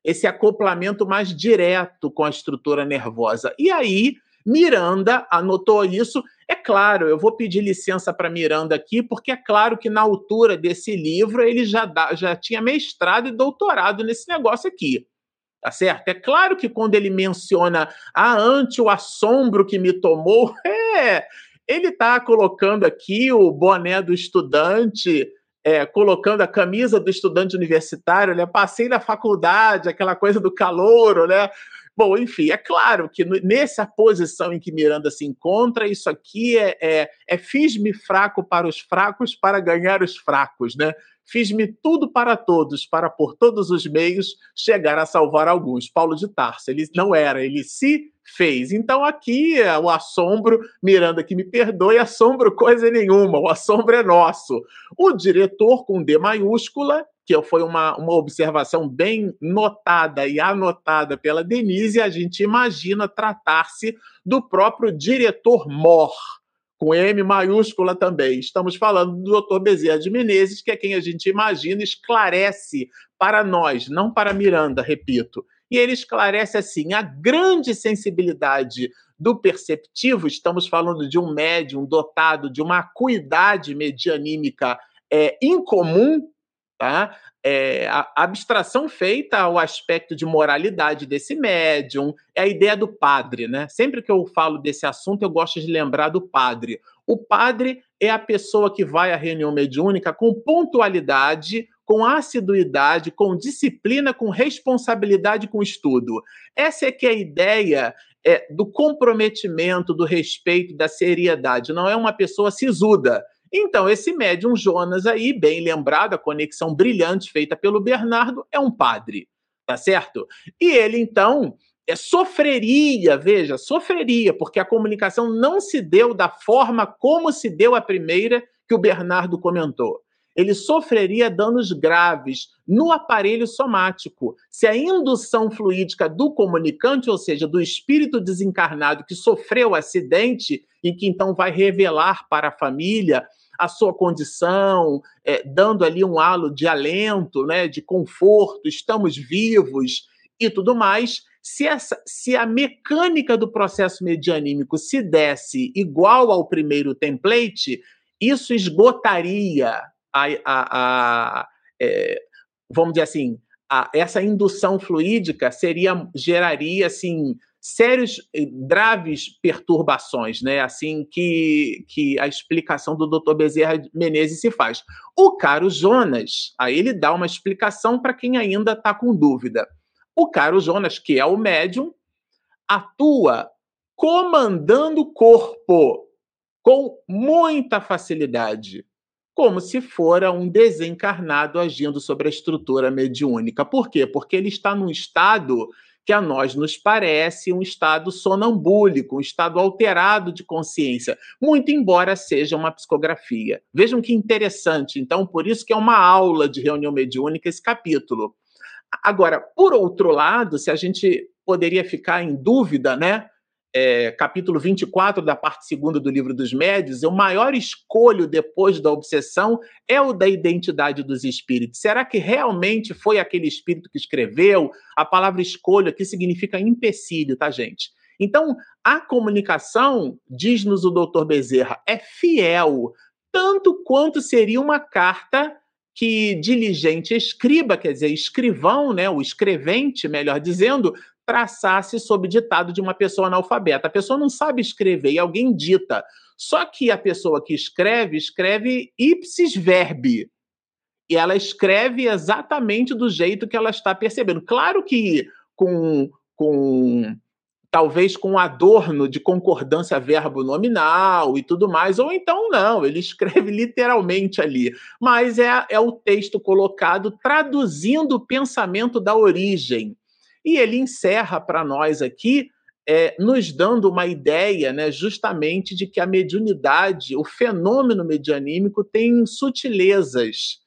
Esse acoplamento mais direto com a estrutura nervosa. E aí Miranda anotou isso. É claro, eu vou pedir licença para Miranda aqui, porque é claro que na altura desse livro ele já, dá, já tinha mestrado e doutorado nesse negócio aqui. Tá certo? É claro que quando ele menciona ah, ante o assombro que me tomou, é, ele está colocando aqui o boné do estudante, é, colocando a camisa do estudante universitário, né? Passei na faculdade, aquela coisa do calouro, né? Bom, enfim, é claro que nessa posição em que Miranda se encontra, isso aqui é, é, é fiz-me fraco para os fracos para ganhar os fracos, né? Fiz-me tudo para todos, para por todos os meios chegar a salvar alguns. Paulo de Tarso, ele não era, ele se fez. Então aqui é o assombro, Miranda que me perdoe, assombro coisa nenhuma, o assombro é nosso. O diretor com D maiúscula que foi uma, uma observação bem notada e anotada pela Denise, a gente imagina tratar-se do próprio diretor Mor, com M maiúscula também. Estamos falando do Dr. Bezerra de Menezes, que é quem a gente imagina esclarece para nós, não para Miranda, repito. E ele esclarece assim: a grande sensibilidade do perceptivo, estamos falando de um médium dotado de uma acuidade medianímica é, incomum, tá? É, a abstração feita ao aspecto de moralidade desse médium, é a ideia do padre, né? Sempre que eu falo desse assunto, eu gosto de lembrar do padre. O padre é a pessoa que vai à reunião mediúnica com pontualidade, com assiduidade, com disciplina, com responsabilidade com estudo. Essa é que é a ideia é, do comprometimento, do respeito, da seriedade. Não é uma pessoa sisuda então, esse médium Jonas aí, bem lembrado, a conexão brilhante feita pelo Bernardo, é um padre, tá certo? E ele, então, é, sofreria, veja, sofreria, porque a comunicação não se deu da forma como se deu a primeira que o Bernardo comentou. Ele sofreria danos graves no aparelho somático. Se a indução fluídica do comunicante, ou seja, do espírito desencarnado que sofreu o acidente e que então vai revelar para a família a sua condição, é, dando ali um halo de alento, né, de conforto, estamos vivos e tudo mais. Se, essa, se a mecânica do processo medianímico se desse igual ao primeiro template, isso esgotaria a, a, a é, vamos dizer assim, a, essa indução fluídica seria geraria assim sérios graves perturbações, né? Assim que, que a explicação do Dr. Bezerra Menezes se faz. O caro Jonas, aí ele dá uma explicação para quem ainda está com dúvida. O caro Jonas, que é o médium, atua comandando o corpo com muita facilidade, como se fora um desencarnado agindo sobre a estrutura mediúnica. Por quê? Porque ele está num estado que a nós nos parece um estado sonambúlico, um estado alterado de consciência, muito embora seja uma psicografia. Vejam que interessante, então, por isso que é uma aula de reunião mediúnica esse capítulo. Agora, por outro lado, se a gente poderia ficar em dúvida, né? É, capítulo 24 da parte segunda do livro dos médios, o maior escolho depois da obsessão é o da identidade dos espíritos. Será que realmente foi aquele espírito que escreveu? A palavra escolha aqui significa empecilho, tá, gente? Então, a comunicação, diz-nos o doutor Bezerra, é fiel, tanto quanto seria uma carta que diligente escriba, quer dizer, escrivão, né, o escrevente, melhor dizendo, traçasse sob ditado de uma pessoa analfabeta. A pessoa não sabe escrever e alguém dita. Só que a pessoa que escreve, escreve ipsis verbi. E ela escreve exatamente do jeito que ela está percebendo. Claro que com, com talvez com adorno de concordância verbo nominal e tudo mais, ou então não, ele escreve literalmente ali. Mas é, é o texto colocado traduzindo o pensamento da origem. E ele encerra para nós aqui, é, nos dando uma ideia, né, justamente de que a mediunidade, o fenômeno medianímico, tem sutilezas.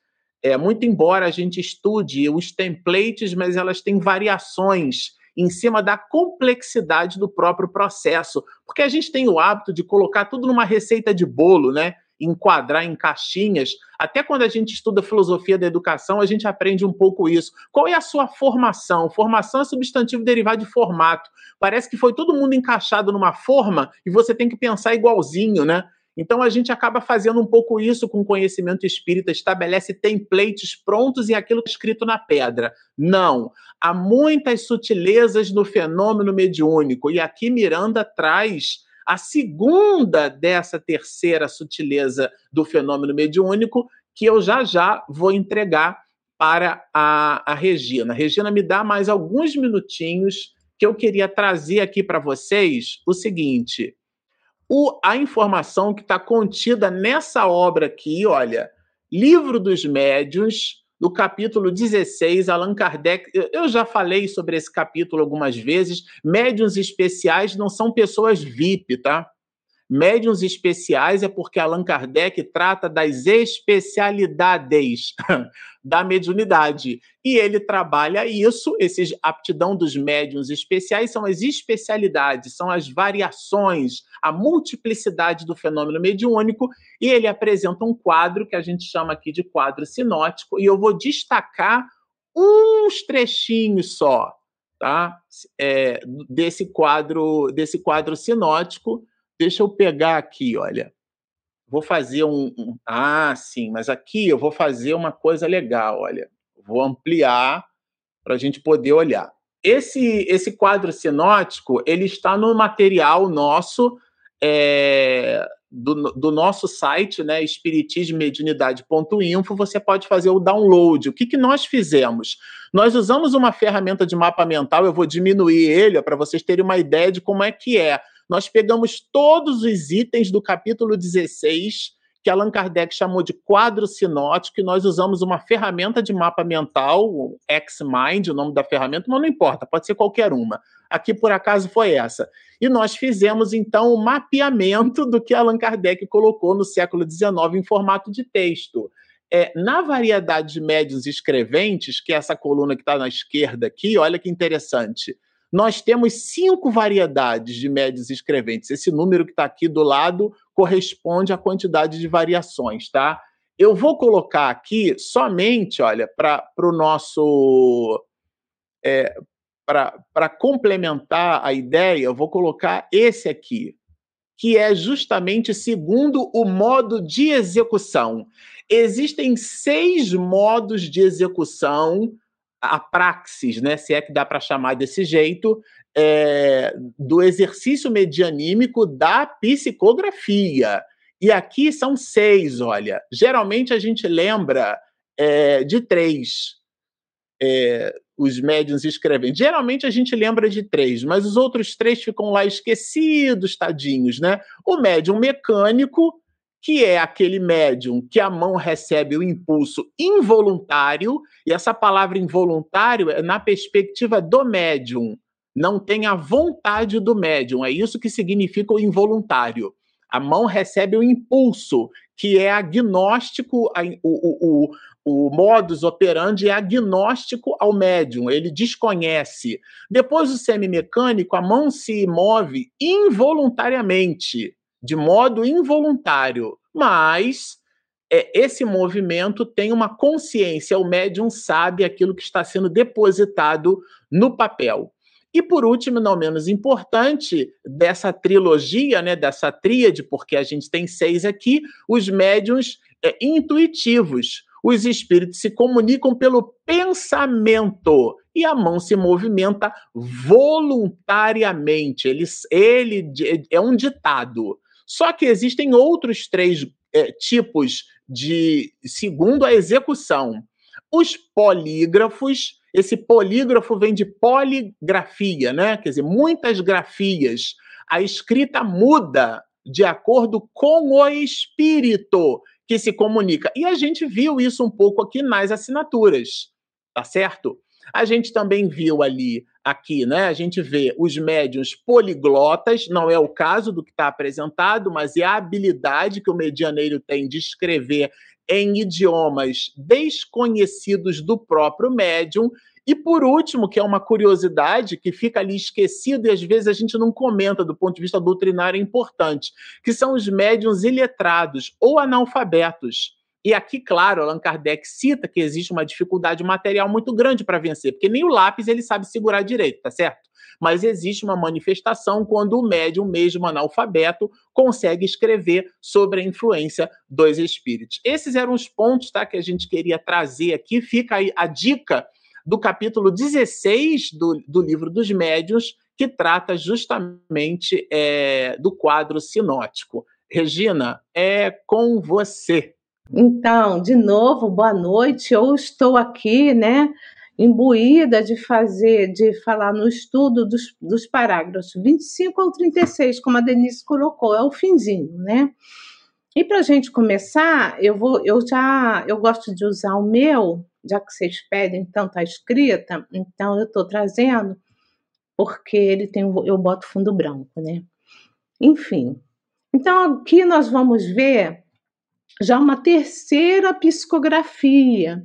É, muito embora a gente estude os templates, mas elas têm variações em cima da complexidade do próprio processo. Porque a gente tem o hábito de colocar tudo numa receita de bolo, né? Enquadrar em caixinhas. Até quando a gente estuda filosofia da educação, a gente aprende um pouco isso. Qual é a sua formação? Formação é substantivo derivado de formato. Parece que foi todo mundo encaixado numa forma e você tem que pensar igualzinho, né? Então a gente acaba fazendo um pouco isso com o conhecimento espírita, estabelece templates prontos e aquilo escrito na pedra. Não. Há muitas sutilezas no fenômeno mediúnico, e aqui Miranda traz a segunda dessa terceira sutileza do fenômeno mediúnico, que eu já já vou entregar para a, a Regina. Regina, me dá mais alguns minutinhos que eu queria trazer aqui para vocês o seguinte: o, a informação que está contida nessa obra aqui, olha, Livro dos Médiuns, no capítulo 16, Allan Kardec. Eu já falei sobre esse capítulo algumas vezes. Médiuns especiais não são pessoas VIP, tá? Médiuns especiais é porque Allan Kardec trata das especialidades da mediunidade. E ele trabalha isso, esse aptidão dos médiuns especiais são as especialidades, são as variações, a multiplicidade do fenômeno mediúnico, e ele apresenta um quadro que a gente chama aqui de quadro sinótico, e eu vou destacar uns trechinhos só, tá? É, desse quadro, desse quadro sinótico Deixa eu pegar aqui, olha. Vou fazer um, um. Ah, sim, mas aqui eu vou fazer uma coisa legal, olha. Vou ampliar para a gente poder olhar. Esse, esse quadro sinótico, ele está no material nosso, é, do, do, nosso site, né, espiritismomediunidade.info, você pode fazer o download. O que, que nós fizemos? Nós usamos uma ferramenta de mapa mental, eu vou diminuir ele para vocês terem uma ideia de como é que é nós pegamos todos os itens do capítulo 16, que Allan Kardec chamou de quadro sinótico, e nós usamos uma ferramenta de mapa mental, o X-Mind, o nome da ferramenta, mas não importa, pode ser qualquer uma. Aqui, por acaso, foi essa. E nós fizemos, então, o um mapeamento do que Allan Kardec colocou no século XIX em formato de texto. É, na variedade de médios escreventes, que é essa coluna que está na esquerda aqui, olha que interessante nós temos cinco variedades de médios escreventes. Esse número que está aqui do lado corresponde à quantidade de variações, tá? Eu vou colocar aqui somente, olha, para o nosso. É, para complementar a ideia, eu vou colocar esse aqui, que é justamente segundo o modo de execução. Existem seis modos de execução a praxis, né, se é que dá para chamar desse jeito, é, do exercício medianímico da psicografia. E aqui são seis, olha. Geralmente a gente lembra é, de três. É, os médiums escrevem. Geralmente a gente lembra de três, mas os outros três ficam lá esquecidos, tadinhos, né? O médium mecânico, que é aquele médium que a mão recebe o impulso involuntário, e essa palavra involuntário é na perspectiva do médium, não tem a vontade do médium, é isso que significa o involuntário. A mão recebe o impulso, que é agnóstico, o, o, o modus operandi é agnóstico ao médium, ele desconhece. Depois do semimecânico, a mão se move involuntariamente, de modo involuntário, mas é, esse movimento tem uma consciência, o médium sabe aquilo que está sendo depositado no papel. E por último, não menos importante, dessa trilogia, né, dessa tríade, porque a gente tem seis aqui, os médiums é, intuitivos. Os espíritos se comunicam pelo pensamento e a mão se movimenta voluntariamente. Ele, ele é um ditado. Só que existem outros três é, tipos de segundo a execução. Os polígrafos, esse polígrafo vem de poligrafia, né? Quer dizer, muitas grafias. A escrita muda de acordo com o espírito que se comunica. E a gente viu isso um pouco aqui nas assinaturas, tá certo? A gente também viu ali, aqui, né? A gente vê os médiuns poliglotas, não é o caso do que está apresentado, mas é a habilidade que o medianeiro tem de escrever em idiomas desconhecidos do próprio médium. E por último, que é uma curiosidade que fica ali esquecida e às vezes a gente não comenta do ponto de vista doutrinário é importante, que são os médiums iletrados ou analfabetos. E aqui, claro, Allan Kardec cita que existe uma dificuldade material muito grande para vencer, porque nem o lápis ele sabe segurar direito, tá certo? Mas existe uma manifestação quando o médium, mesmo analfabeto, consegue escrever sobre a influência dos espíritos. Esses eram os pontos tá, que a gente queria trazer aqui. Fica aí a dica do capítulo 16 do, do livro dos médiuns, que trata justamente é, do quadro sinótico. Regina, é com você. Então, de novo, boa noite. Eu estou aqui, né, imbuída de fazer, de falar no estudo dos, dos parágrafos 25 ao 36, como a Denise colocou, é o finzinho, né? E para a gente começar, eu vou, eu já, eu gosto de usar o meu, já que vocês pedem tanto a escrita, então eu estou trazendo, porque ele tem, eu boto fundo branco, né? Enfim, então aqui nós vamos ver já uma terceira psicografia,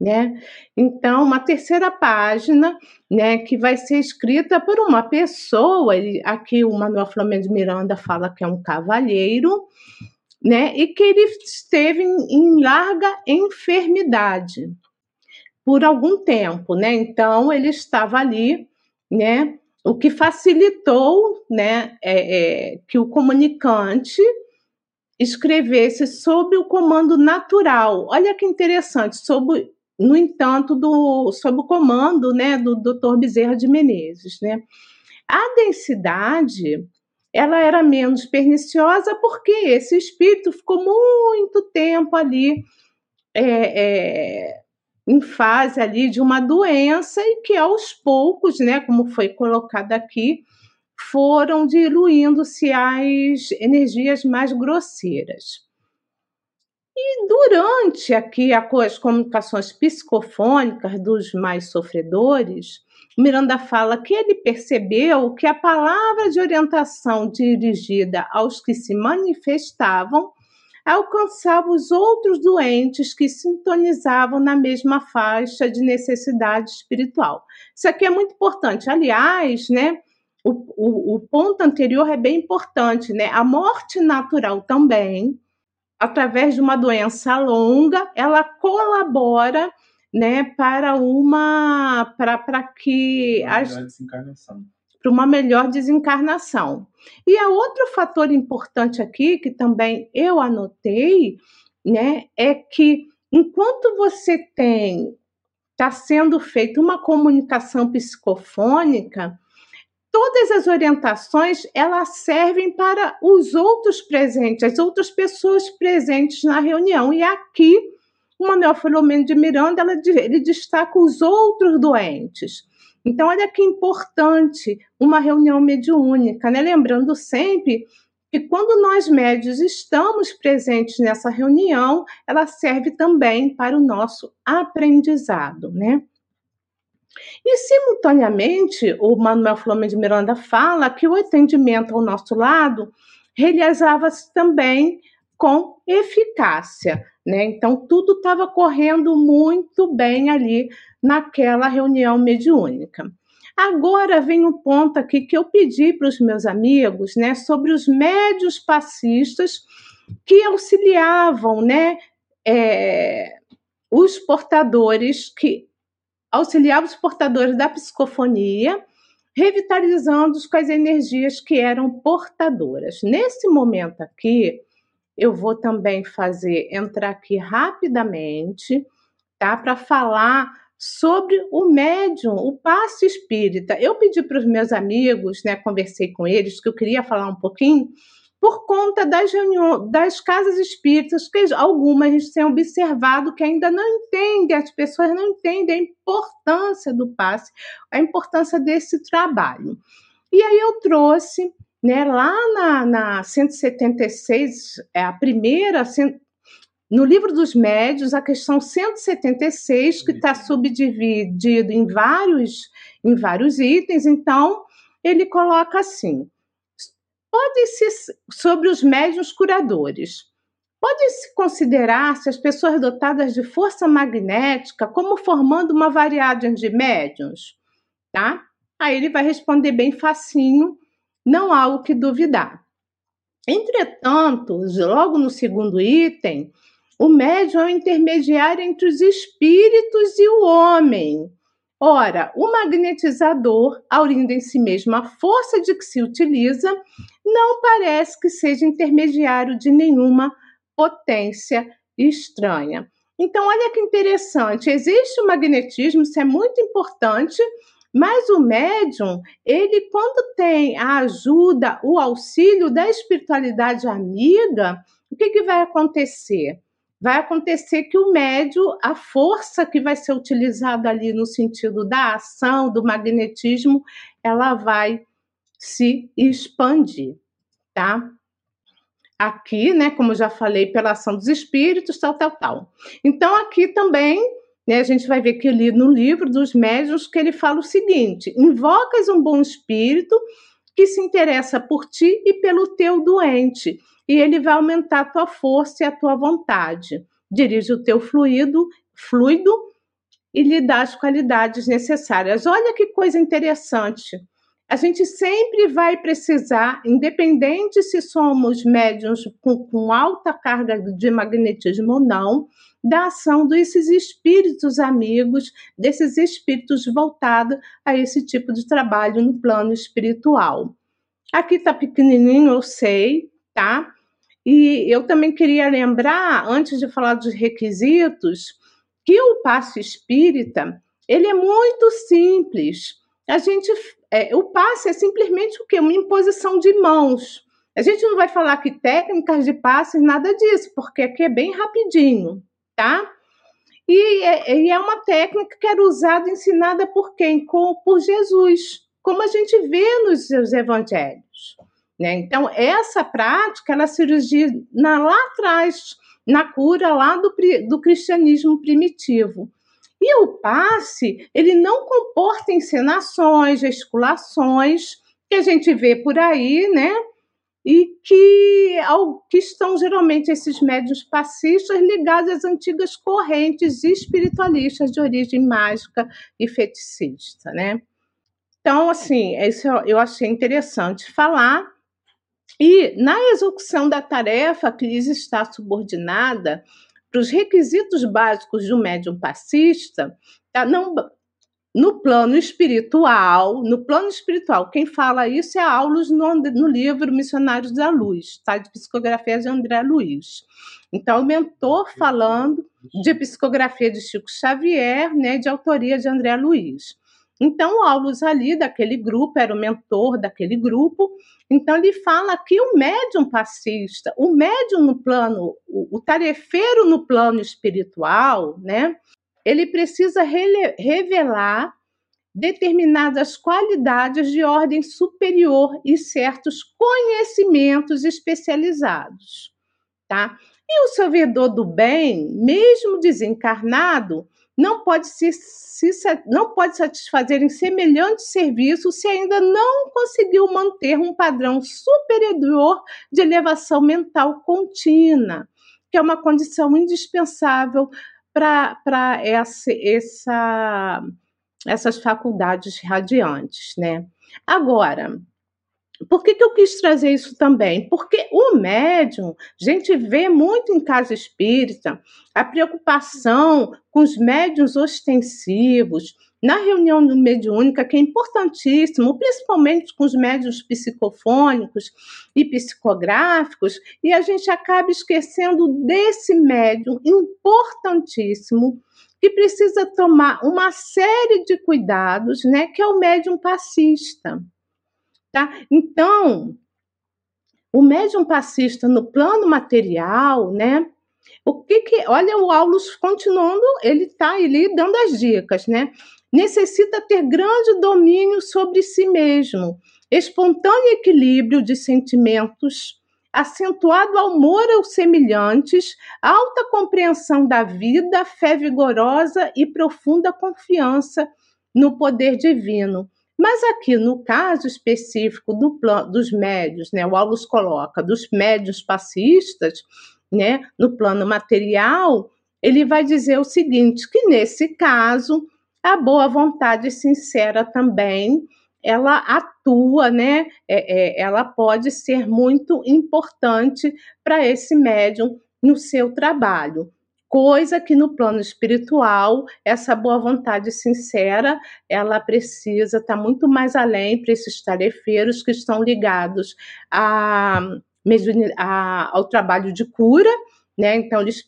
né? Então, uma terceira página, né, que vai ser escrita por uma pessoa, aqui o Manuel Flamengo de Miranda fala que é um cavalheiro, né, e que ele esteve em, em larga enfermidade por algum tempo, né? Então, ele estava ali, né, o que facilitou, né, é, é, que o comunicante escrevesse sob o comando natural. Olha que interessante, sob, no entanto, do, sob o comando né, do Dr. Bezerra de Menezes. Né? A densidade ela era menos perniciosa porque esse espírito ficou muito tempo ali é, é, em fase ali de uma doença e que aos poucos, né, como foi colocado aqui, foram diluindo-se as energias mais grosseiras. E durante aqui as comunicações psicofônicas dos mais sofredores, Miranda fala que ele percebeu que a palavra de orientação dirigida aos que se manifestavam alcançava os outros doentes que sintonizavam na mesma faixa de necessidade espiritual. Isso aqui é muito importante. Aliás, né, o, o, o ponto anterior é bem importante, né? A morte natural também, através de uma doença longa, ela colabora né, para uma para, para que uma as, desencarnação. para uma melhor desencarnação. E a outro fator importante aqui que também eu anotei, né, é que enquanto você tem está sendo feita uma comunicação psicofônica, todas as orientações elas servem para os outros presentes, as outras pessoas presentes na reunião. E aqui, o Manuel Filomeno de Miranda, ela, ele destaca os outros doentes. Então, olha que importante uma reunião mediúnica, né? Lembrando sempre que quando nós médios estamos presentes nessa reunião, ela serve também para o nosso aprendizado, né? E, simultaneamente, o Manuel Flamengo de Miranda fala que o atendimento ao nosso lado realizava-se também com eficácia. Né? Então, tudo estava correndo muito bem ali naquela reunião mediúnica. Agora vem um ponto aqui que eu pedi para os meus amigos, né, sobre os médios passistas que auxiliavam, né, é, os portadores que auxiliavam os portadores da psicofonia, revitalizando-os com as energias que eram portadoras. Nesse momento aqui, eu vou também fazer entrar aqui rapidamente, tá, para falar sobre o médium, o passe espírita. Eu pedi para os meus amigos, né, conversei com eles, que eu queria falar um pouquinho, por conta das, reuniões, das casas espíritas, que algumas a gente tem observado que ainda não entendem, as pessoas não entendem a importância do passe, a importância desse trabalho. E aí eu trouxe, né, lá na, na 176, é a primeira, no livro dos médios, a questão 176, que está subdividido em vários, em vários itens, então ele coloca assim: pode-se, sobre os médios curadores, pode-se considerar-se as pessoas dotadas de força magnética como formando uma variedade de médiums? Tá? Aí ele vai responder bem facinho, não há o que duvidar. Entretanto, logo no segundo item, o médium é o intermediário entre os espíritos e o homem. Ora, o magnetizador, aurindo em si mesmo a força de que se utiliza, não parece que seja intermediário de nenhuma potência estranha. Então, olha que interessante, existe o magnetismo, isso é muito importante, mas o médium, ele quando tem a ajuda, o auxílio da espiritualidade amiga, o que, que vai acontecer? Vai acontecer que o médio, a força que vai ser utilizada ali no sentido da ação, do magnetismo, ela vai se expandir, tá? Aqui, né, como já falei, pela ação dos espíritos, tal, tal, tal. Então, aqui também, né, a gente vai ver que ali no livro dos médios que ele fala o seguinte: invocas um bom espírito que se interessa por ti e pelo teu doente e ele vai aumentar a tua força e a tua vontade. Dirige o teu fluido, fluido e lhe dá as qualidades necessárias. Olha que coisa interessante. A gente sempre vai precisar, independente se somos médiums com, com alta carga de magnetismo ou não, da ação desses espíritos amigos, desses espíritos voltados a esse tipo de trabalho no plano espiritual. Aqui está pequenininho, eu sei, tá? E eu também queria lembrar, antes de falar dos requisitos, que o passe espírita ele é muito simples. A gente, é, o passe é simplesmente o quê? Uma imposição de mãos. A gente não vai falar que técnicas de passes, nada disso, porque aqui é bem rapidinho, tá? E é, e é uma técnica que era usada, ensinada por quem? Por Jesus, como a gente vê nos seus evangelhos. Né? Então, essa prática, ela na, lá atrás, na cura lá do, do cristianismo primitivo. E o passe, ele não comporta encenações, gesticulações, que a gente vê por aí, né? E que, ao, que estão geralmente esses médios passistas ligados às antigas correntes espiritualistas de origem mágica e feticista, né? Então, assim, isso eu achei interessante falar, e na execução da tarefa que lhes está subordinada, para os requisitos básicos de um médium passista, tá? não, no plano espiritual, no plano espiritual, quem fala isso é Aulus no, no livro Missionários da Luz, tá? de psicografia de André Luiz. Então, o mentor falando de psicografia de Chico Xavier, né, de autoria de André Luiz. Então, o Aulus ali, daquele grupo, era o mentor daquele grupo, então ele fala que o médium passista, o médium no plano, o, o tarefeiro no plano espiritual, né, ele precisa rele, revelar determinadas qualidades de ordem superior e certos conhecimentos especializados, tá? E o servidor do bem, mesmo desencarnado, não pode se, se, não pode satisfazer em semelhante serviço se ainda não conseguiu manter um padrão superior de elevação mental contínua, que é uma condição indispensável para essa, essa, essas faculdades radiantes, né? Agora, por que, que eu quis trazer isso também? Porque o médium, a gente vê muito em casa espírita a preocupação com os médiums ostensivos, na reunião mediúnica, que é importantíssimo, principalmente com os médios psicofônicos e psicográficos, e a gente acaba esquecendo desse médium importantíssimo que precisa tomar uma série de cuidados, né, que é o médium passista. Tá? Então, o médium passista no plano material, né? O que que, olha o Aulus continuando, ele está ali dando as dicas, né? Necessita ter grande domínio sobre si mesmo, espontâneo equilíbrio de sentimentos, acentuado amor aos semelhantes, alta compreensão da vida, fé vigorosa e profunda confiança no poder divino. Mas aqui, no caso específico do plano, dos médios, né, o Aulus coloca, dos médios passistas, né, no plano material, ele vai dizer o seguinte, que nesse caso, a boa vontade sincera também, ela atua, né, é, é, ela pode ser muito importante para esse médium no seu trabalho coisa que no plano espiritual, essa boa vontade sincera, ela precisa estar tá muito mais além para esses tarefeiros que estão ligados a, a, ao trabalho de cura, né? Então, eles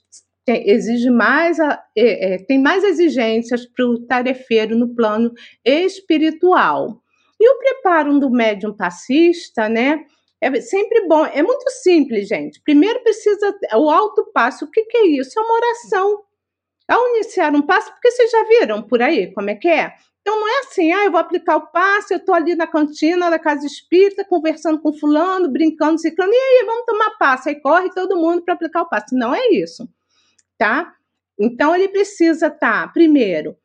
exige mais, é, é, tem mais exigências para o tarefeiro no plano espiritual. E o preparo do médium passista, né? É sempre bom, é muito simples, gente. Primeiro precisa o alto passo. O que, que é isso? É uma oração. Ao iniciar um passo, porque vocês já viram por aí como é que é? Então não é assim, ah, eu vou aplicar o passo, eu estou ali na cantina da casa espírita, conversando com fulano, brincando, ciclando, e aí, vamos tomar passo. Aí corre todo mundo para aplicar o passo. Não é isso, tá? Então ele precisa, tá, primeiro,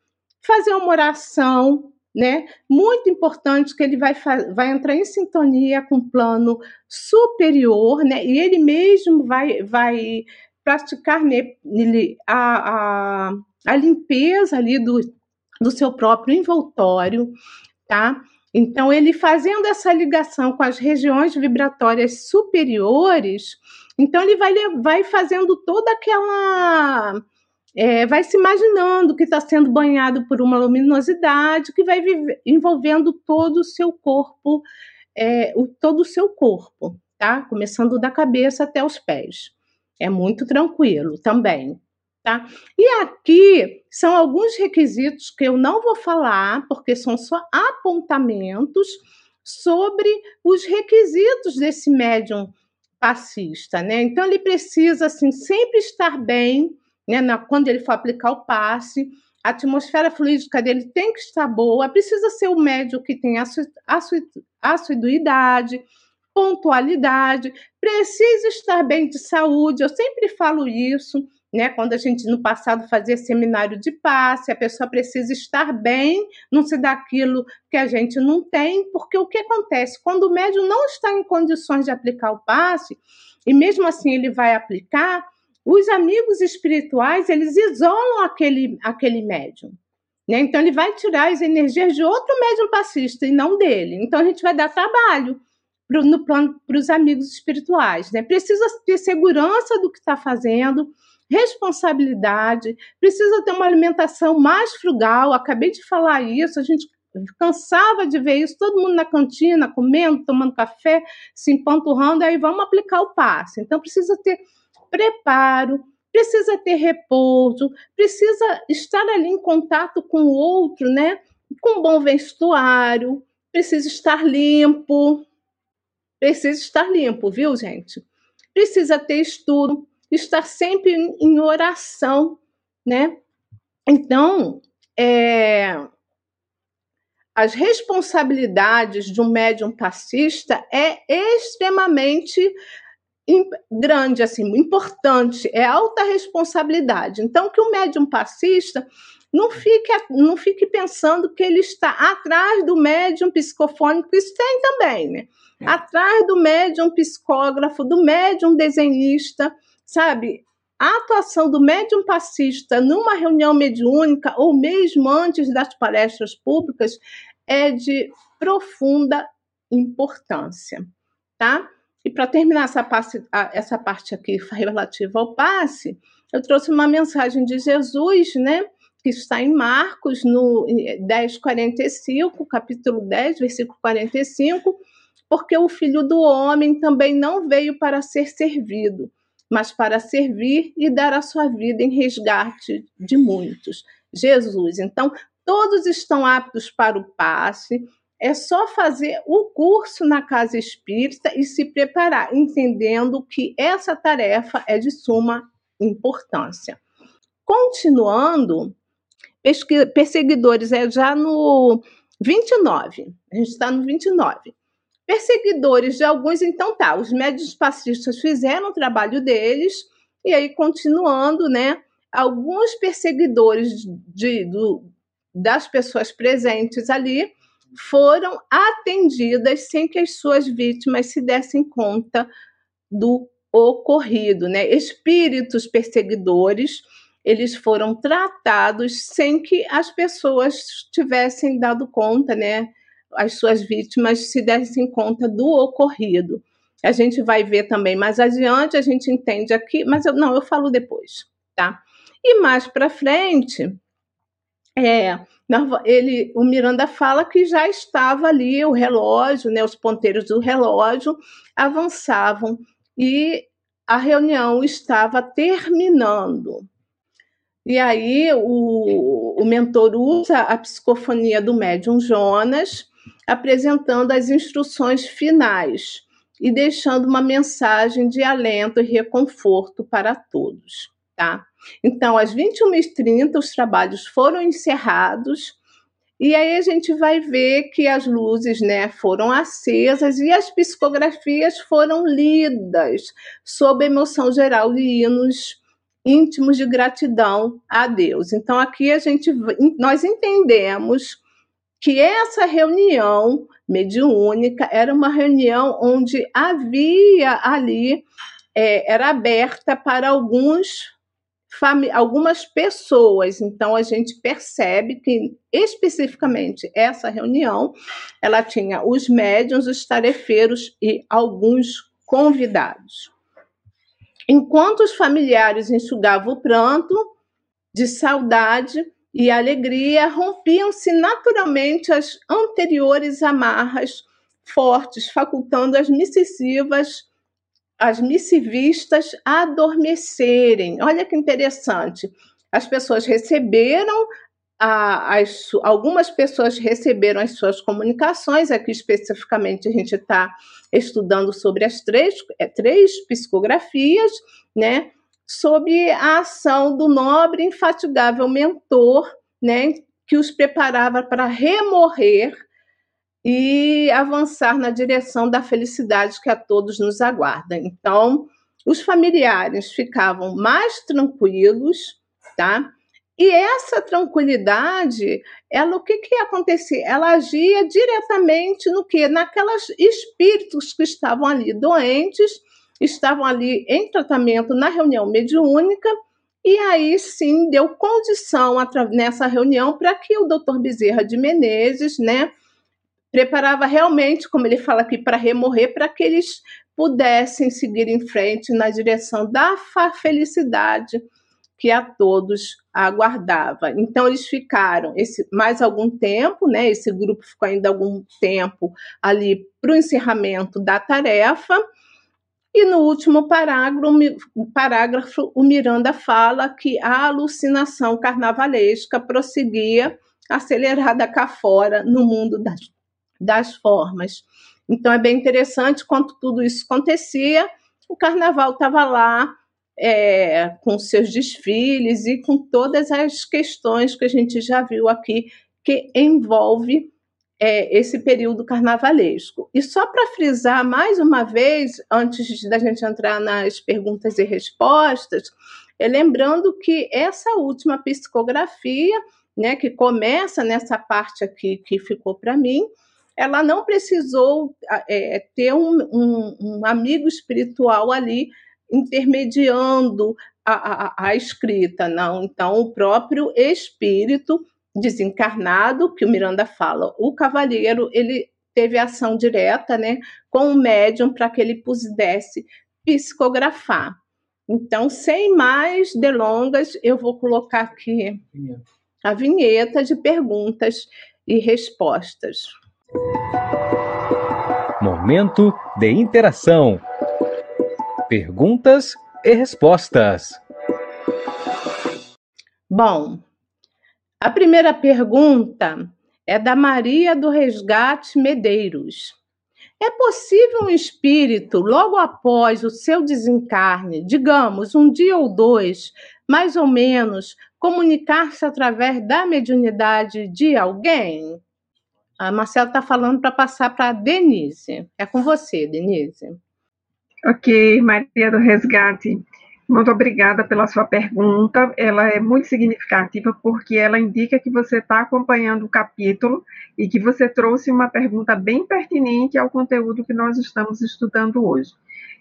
fazer uma oração, né? Muito importante que ele vai, vai entrar em sintonia com o plano superior, né? E ele mesmo vai, vai praticar a, a, a limpeza ali do, do seu próprio envoltório, tá? Então, ele fazendo essa ligação com as regiões vibratórias superiores, então ele vai, vai fazendo toda aquela é, vai se imaginando que está sendo banhado por uma luminosidade que vai envolvendo todo o seu corpo, é, o, todo o seu corpo, tá? Começando da cabeça até os pés. É muito tranquilo também, tá? E aqui são alguns requisitos que eu não vou falar, porque são só apontamentos sobre os requisitos desse médium passista, né? Então ele precisa assim sempre estar bem né? Na, quando ele for aplicar o passe, a atmosfera fluídica dele tem que estar boa, precisa ser o médio que tem assiduidade, pontualidade, precisa estar bem de saúde. Eu sempre falo isso, né? Quando a gente no passado fazia seminário de passe, a pessoa precisa estar bem, não se dá aquilo que a gente não tem, porque o que acontece? Quando o médium não está em condições de aplicar o passe, e mesmo assim ele vai aplicar, os amigos espirituais, eles isolam aquele, aquele médium. Né? Então, ele vai tirar as energias de outro médium passista e não dele. Então, a gente vai dar trabalho para os amigos espirituais. Né? Precisa ter segurança do que está fazendo, responsabilidade, precisa ter uma alimentação mais frugal. Acabei de falar isso, a gente cansava de ver isso, todo mundo na cantina, comendo, tomando café, se empanturrando, aí vamos aplicar o passe. Então, precisa ter preparo, precisa ter repouso, precisa estar ali em contato com o outro, né? Com bom vestuário, precisa estar limpo. Precisa estar limpo, viu, gente? Precisa ter estudo, estar sempre em oração, né? Então, é, as responsabilidades de um médium passista é extremamente grande, assim, importante, é alta responsabilidade. Então, que o médium passista não fique, não fique pensando que ele está atrás do médium psicofônico, isso tem também, né? É. Atrás do médium psicógrafo, do médium desenhista, sabe? A atuação do médium passista numa reunião mediúnica ou mesmo antes das palestras públicas é de profunda importância, tá? E para terminar essa parte, essa parte aqui relativa ao passe, eu trouxe uma mensagem de Jesus, né? Que está em Marcos, no 10, 45, capítulo 10, versículo 45, porque o filho do homem também não veio para ser servido, mas para servir e dar a sua vida em resgate de muitos. Jesus. Então, todos estão aptos para o passe, é só fazer o curso na casa espírita e se preparar, entendendo que essa tarefa é de suma importância. Continuando, perseguidores é já no 29, a gente está no 29. Perseguidores de alguns, então tá, os médios passistas fizeram o trabalho deles, e aí continuando, né? Alguns perseguidores de, do, das pessoas presentes ali foram atendidas sem que as suas vítimas se dessem conta do ocorrido, né? Espíritos perseguidores, eles foram tratados sem que as pessoas tivessem dado conta, né? As suas vítimas se dessem conta do ocorrido. A gente vai ver também mais adiante, a gente entende aqui, mas eu, não, eu falo depois, tá? E mais para frente, é, ele, o Miranda fala que já estava ali o relógio, né, os ponteiros do relógio avançavam e a reunião estava terminando. E aí o, o mentor usa a psicofonia do médium Jonas, apresentando as instruções finais e deixando uma mensagem de alento e reconforto para todos, tá? Então, às 21h30, os trabalhos foram encerrados. E aí a gente vai ver que as luzes né, foram acesas e as psicografias foram lidas sob emoção geral de hinos íntimos de gratidão a Deus. Então aqui a gente nós entendemos que essa reunião mediúnica era uma reunião onde havia ali é, era aberta para alguns algumas pessoas. Então a gente percebe que especificamente essa reunião ela tinha os médiuns, os tarefeiros e alguns convidados. Enquanto os familiares enxugavam o pranto de saudade e alegria, rompiam-se naturalmente as anteriores amarras fortes, facultando as missivas as missivistas adormecerem. Olha que interessante. As pessoas receberam a, as, algumas pessoas receberam as suas comunicações, aqui especificamente a gente está estudando sobre as três, é, três psicografias, né, sobre a ação do nobre infatigável mentor, né, que os preparava para remorrer e avançar na direção da felicidade que a todos nos aguarda. Então, os familiares ficavam mais tranquilos, tá? E essa tranquilidade, ela o que que acontecia? Ela agia diretamente no que? Naquelas espíritos que estavam ali doentes, estavam ali em tratamento na reunião mediúnica, e aí sim deu condição nessa reunião para que o doutor Bezerra de Menezes, né, preparava realmente, como ele fala aqui, para remorrer, para que eles pudessem seguir em frente na direção da felicidade que a todos aguardava. Então eles ficaram esse, mais algum tempo, né? Esse grupo ficou ainda algum tempo ali para o encerramento da tarefa. E no último parágrafo, parágrafo, o Miranda fala que a alucinação carnavalesca prosseguia acelerada cá fora no mundo das das formas. Então é bem interessante quando tudo isso acontecia, o carnaval estava lá é, com seus desfiles e com todas as questões que a gente já viu aqui que envolve é, esse período carnavalesco. E só para frisar mais uma vez, antes da gente entrar nas perguntas e respostas, é lembrando que essa última psicografia né, que começa nessa parte aqui que ficou para mim, ela não precisou é, ter um, um, um, amigo espiritual ali intermediando a, a, a, escrita, não. Então, o próprio espírito desencarnado, que o Miranda fala, o cavalheiro, ele teve ação direta né, com o médium para que ele pudesse psicografar. Então, sem mais delongas, eu vou colocar aqui a vinheta de perguntas e respostas. Momento de interação. Perguntas e respostas. Bom, a primeira pergunta é da Maria do Resgate Medeiros. É possível um espírito, logo após o seu desencarne, digamos um dia ou dois, mais ou menos, comunicar-se através da mediunidade de alguém? A Marcela está falando para passar para a Denise. É com você, Denise. Ok, Maria do Resgate. Muito obrigada pela sua pergunta. Ela é muito significativa porque ela indica que você está acompanhando o capítulo e que você trouxe uma pergunta bem pertinente ao conteúdo que nós estamos estudando hoje.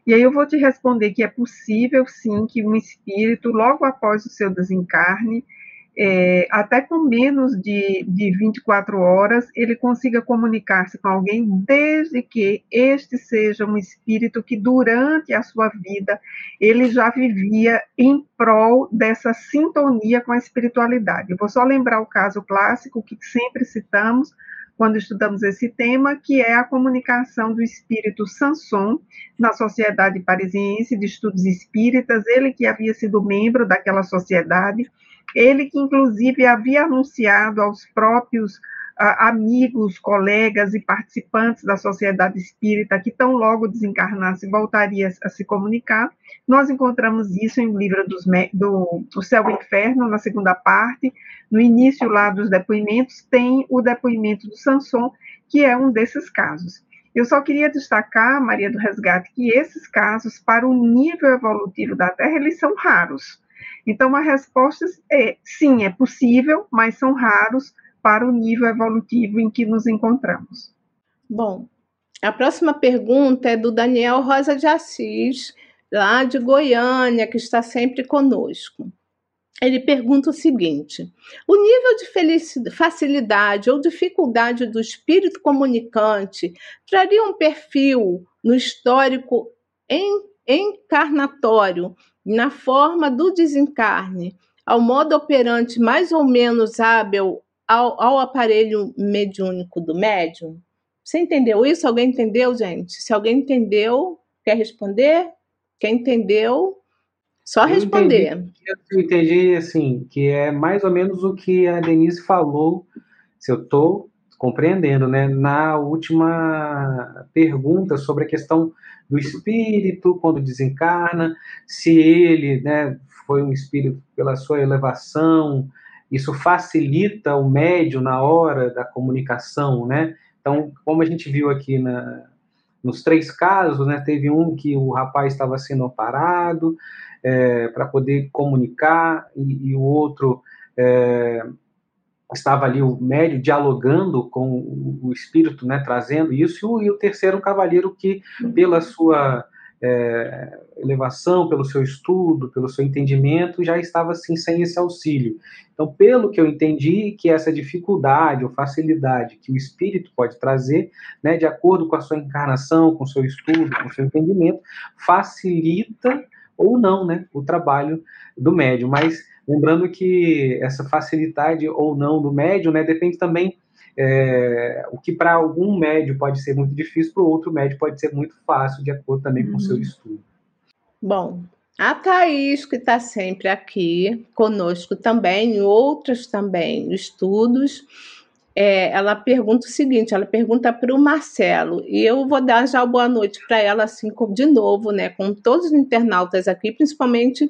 E aí eu vou te responder que é possível, sim, que um espírito, logo após o seu desencarne, é, até com menos de, de 24 horas, ele consiga comunicar-se com alguém, desde que este seja um espírito que, durante a sua vida, ele já vivia em prol dessa sintonia com a espiritualidade. Eu vou só lembrar o caso clássico que sempre citamos quando estudamos esse tema, que é a comunicação do espírito Sanson na Sociedade Parisiense de Estudos Espíritas, ele que havia sido membro daquela sociedade ele que, inclusive, havia anunciado aos próprios uh, amigos, colegas e participantes da sociedade espírita que, tão logo desencarnasse, voltaria a se comunicar. Nós encontramos isso em livro dos, do, do Céu e Inferno, na segunda parte. No início lá dos depoimentos, tem o depoimento do Sanson, que é um desses casos. Eu só queria destacar, Maria do Resgate, que esses casos, para o nível evolutivo da Terra, eles são raros. Então, a resposta é sim, é possível, mas são raros para o nível evolutivo em que nos encontramos. Bom, a próxima pergunta é do Daniel Rosa de Assis, lá de Goiânia, que está sempre conosco. Ele pergunta o seguinte: o nível de facilidade ou dificuldade do espírito comunicante traria um perfil no histórico encarnatório na forma do desencarne, ao modo operante mais ou menos hábil ao, ao aparelho mediúnico do médium? Você entendeu isso? Alguém entendeu, gente? Se alguém entendeu, quer responder? Quem entendeu, só eu responder. Entendi, eu entendi, assim, que é mais ou menos o que a Denise falou, se eu estou compreendendo, né, na última pergunta sobre a questão do espírito quando desencarna, se ele né, foi um espírito pela sua elevação, isso facilita o médio na hora da comunicação, né? Então, como a gente viu aqui na, nos três casos, né, teve um que o rapaz estava sendo parado é, para poder comunicar e, e o outro é, estava ali o médio dialogando com o espírito, né, trazendo isso, e o, terceiro um cavaleiro que, pela sua é, elevação, pelo seu estudo, pelo seu entendimento, já estava assim sem esse auxílio. Então, pelo que eu entendi, que essa dificuldade ou facilidade que o espírito pode trazer, né, de acordo com a sua encarnação, com o seu estudo, com o seu entendimento, facilita ou não, né, o trabalho do médium. Mas lembrando que essa facilidade ou não do médium, né, depende também é, o que para algum médio pode ser muito difícil, para o outro médio pode ser muito fácil, de acordo também com o seu uhum. estudo. Bom, a Thaís, que está sempre aqui conosco também, outros também estudos, é, ela pergunta o seguinte: ela pergunta para o Marcelo, e eu vou dar já boa noite para ela, assim, de novo, né, com todos os internautas aqui, principalmente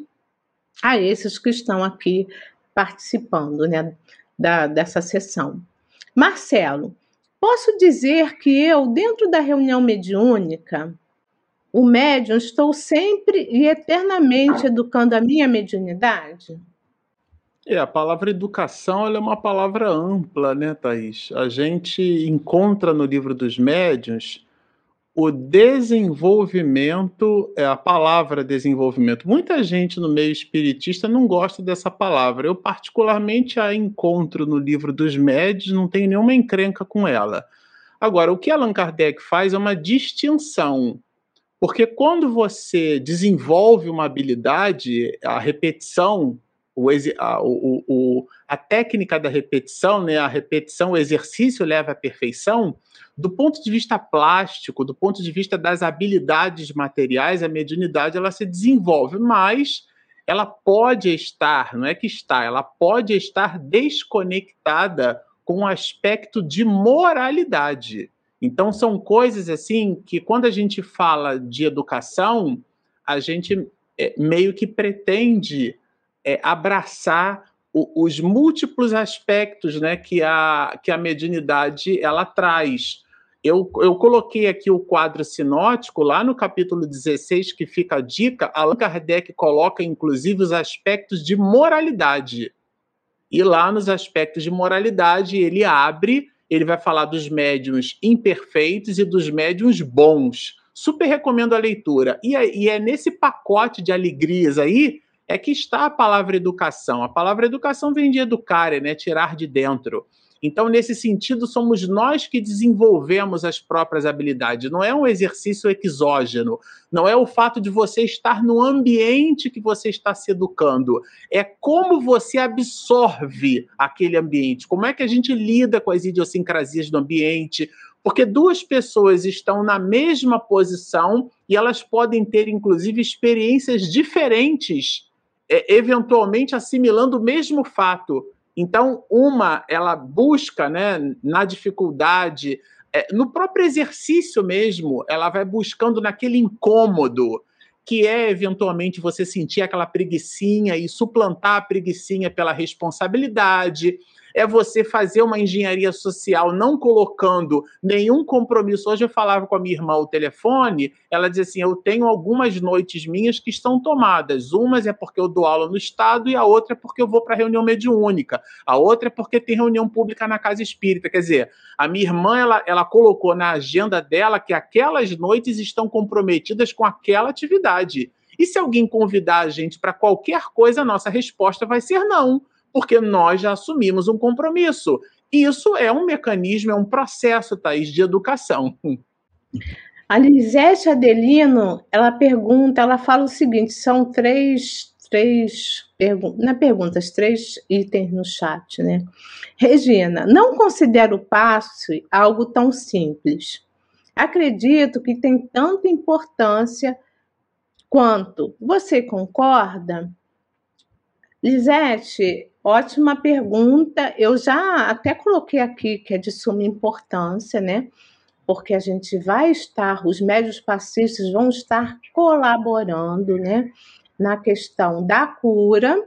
a esses que estão aqui participando né, da, dessa sessão. Marcelo, posso dizer que eu, dentro da reunião mediúnica, o médium, estou sempre e eternamente educando a minha mediunidade? É, a palavra educação é uma palavra ampla, né, Thaís? A gente encontra no livro dos médiuns o desenvolvimento, é a palavra desenvolvimento. Muita gente no meio espiritista não gosta dessa palavra. Eu, particularmente, a encontro no livro dos médios, não tenho nenhuma encrenca com ela. Agora, o que Allan Kardec faz é uma distinção. Porque quando você desenvolve uma habilidade, a repetição, o, a, o, o, a técnica da repetição, né, a repetição, o exercício leva à perfeição, do ponto de vista plástico, do ponto de vista das habilidades materiais, a mediunidade ela se desenvolve, mas ela pode estar, não é que está, ela pode estar desconectada com o aspecto de moralidade. Então são coisas assim que quando a gente fala de educação, a gente é, meio que pretende é, abraçar o, os múltiplos aspectos né, que, a, que a mediunidade ela traz. Eu, eu coloquei aqui o quadro sinótico, lá no capítulo 16, que fica a dica, Allan Kardec coloca, inclusive, os aspectos de moralidade. E lá nos aspectos de moralidade, ele abre, ele vai falar dos médiums imperfeitos e dos médiums bons. Super recomendo a leitura. E é, e é nesse pacote de alegrias aí é que está a palavra educação. A palavra educação vem de educar, né? Tirar de dentro. Então, nesse sentido, somos nós que desenvolvemos as próprias habilidades. Não é um exercício exógeno. Não é o fato de você estar no ambiente que você está se educando. É como você absorve aquele ambiente. Como é que a gente lida com as idiosincrasias do ambiente. Porque duas pessoas estão na mesma posição e elas podem ter, inclusive, experiências diferentes, é, eventualmente assimilando o mesmo fato. Então, uma, ela busca, né, na dificuldade, é, no próprio exercício mesmo, ela vai buscando naquele incômodo, que é eventualmente você sentir aquela preguiçinha e suplantar a preguiçinha pela responsabilidade, é você fazer uma engenharia social não colocando nenhum compromisso. Hoje eu falava com a minha irmã ao telefone, ela dizia assim: eu tenho algumas noites minhas que estão tomadas. Umas é porque eu dou aula no Estado e a outra é porque eu vou para reunião mediúnica. A outra é porque tem reunião pública na casa espírita. Quer dizer, a minha irmã ela, ela colocou na agenda dela que aquelas noites estão comprometidas com aquela atividade. E se alguém convidar a gente para qualquer coisa, a nossa resposta vai ser não porque nós já assumimos um compromisso. Isso é um mecanismo, é um processo, Thaís, de educação. A Lisete Adelino, ela pergunta, ela fala o seguinte: são três, três perguntas, não é perguntas, três itens no chat, né? Regina, não considero o passe algo tão simples. Acredito que tem tanta importância quanto. Você concorda? Lisete, Ótima pergunta. Eu já até coloquei aqui que é de suma importância, né? Porque a gente vai estar, os médios passistas vão estar colaborando, né? Na questão da cura,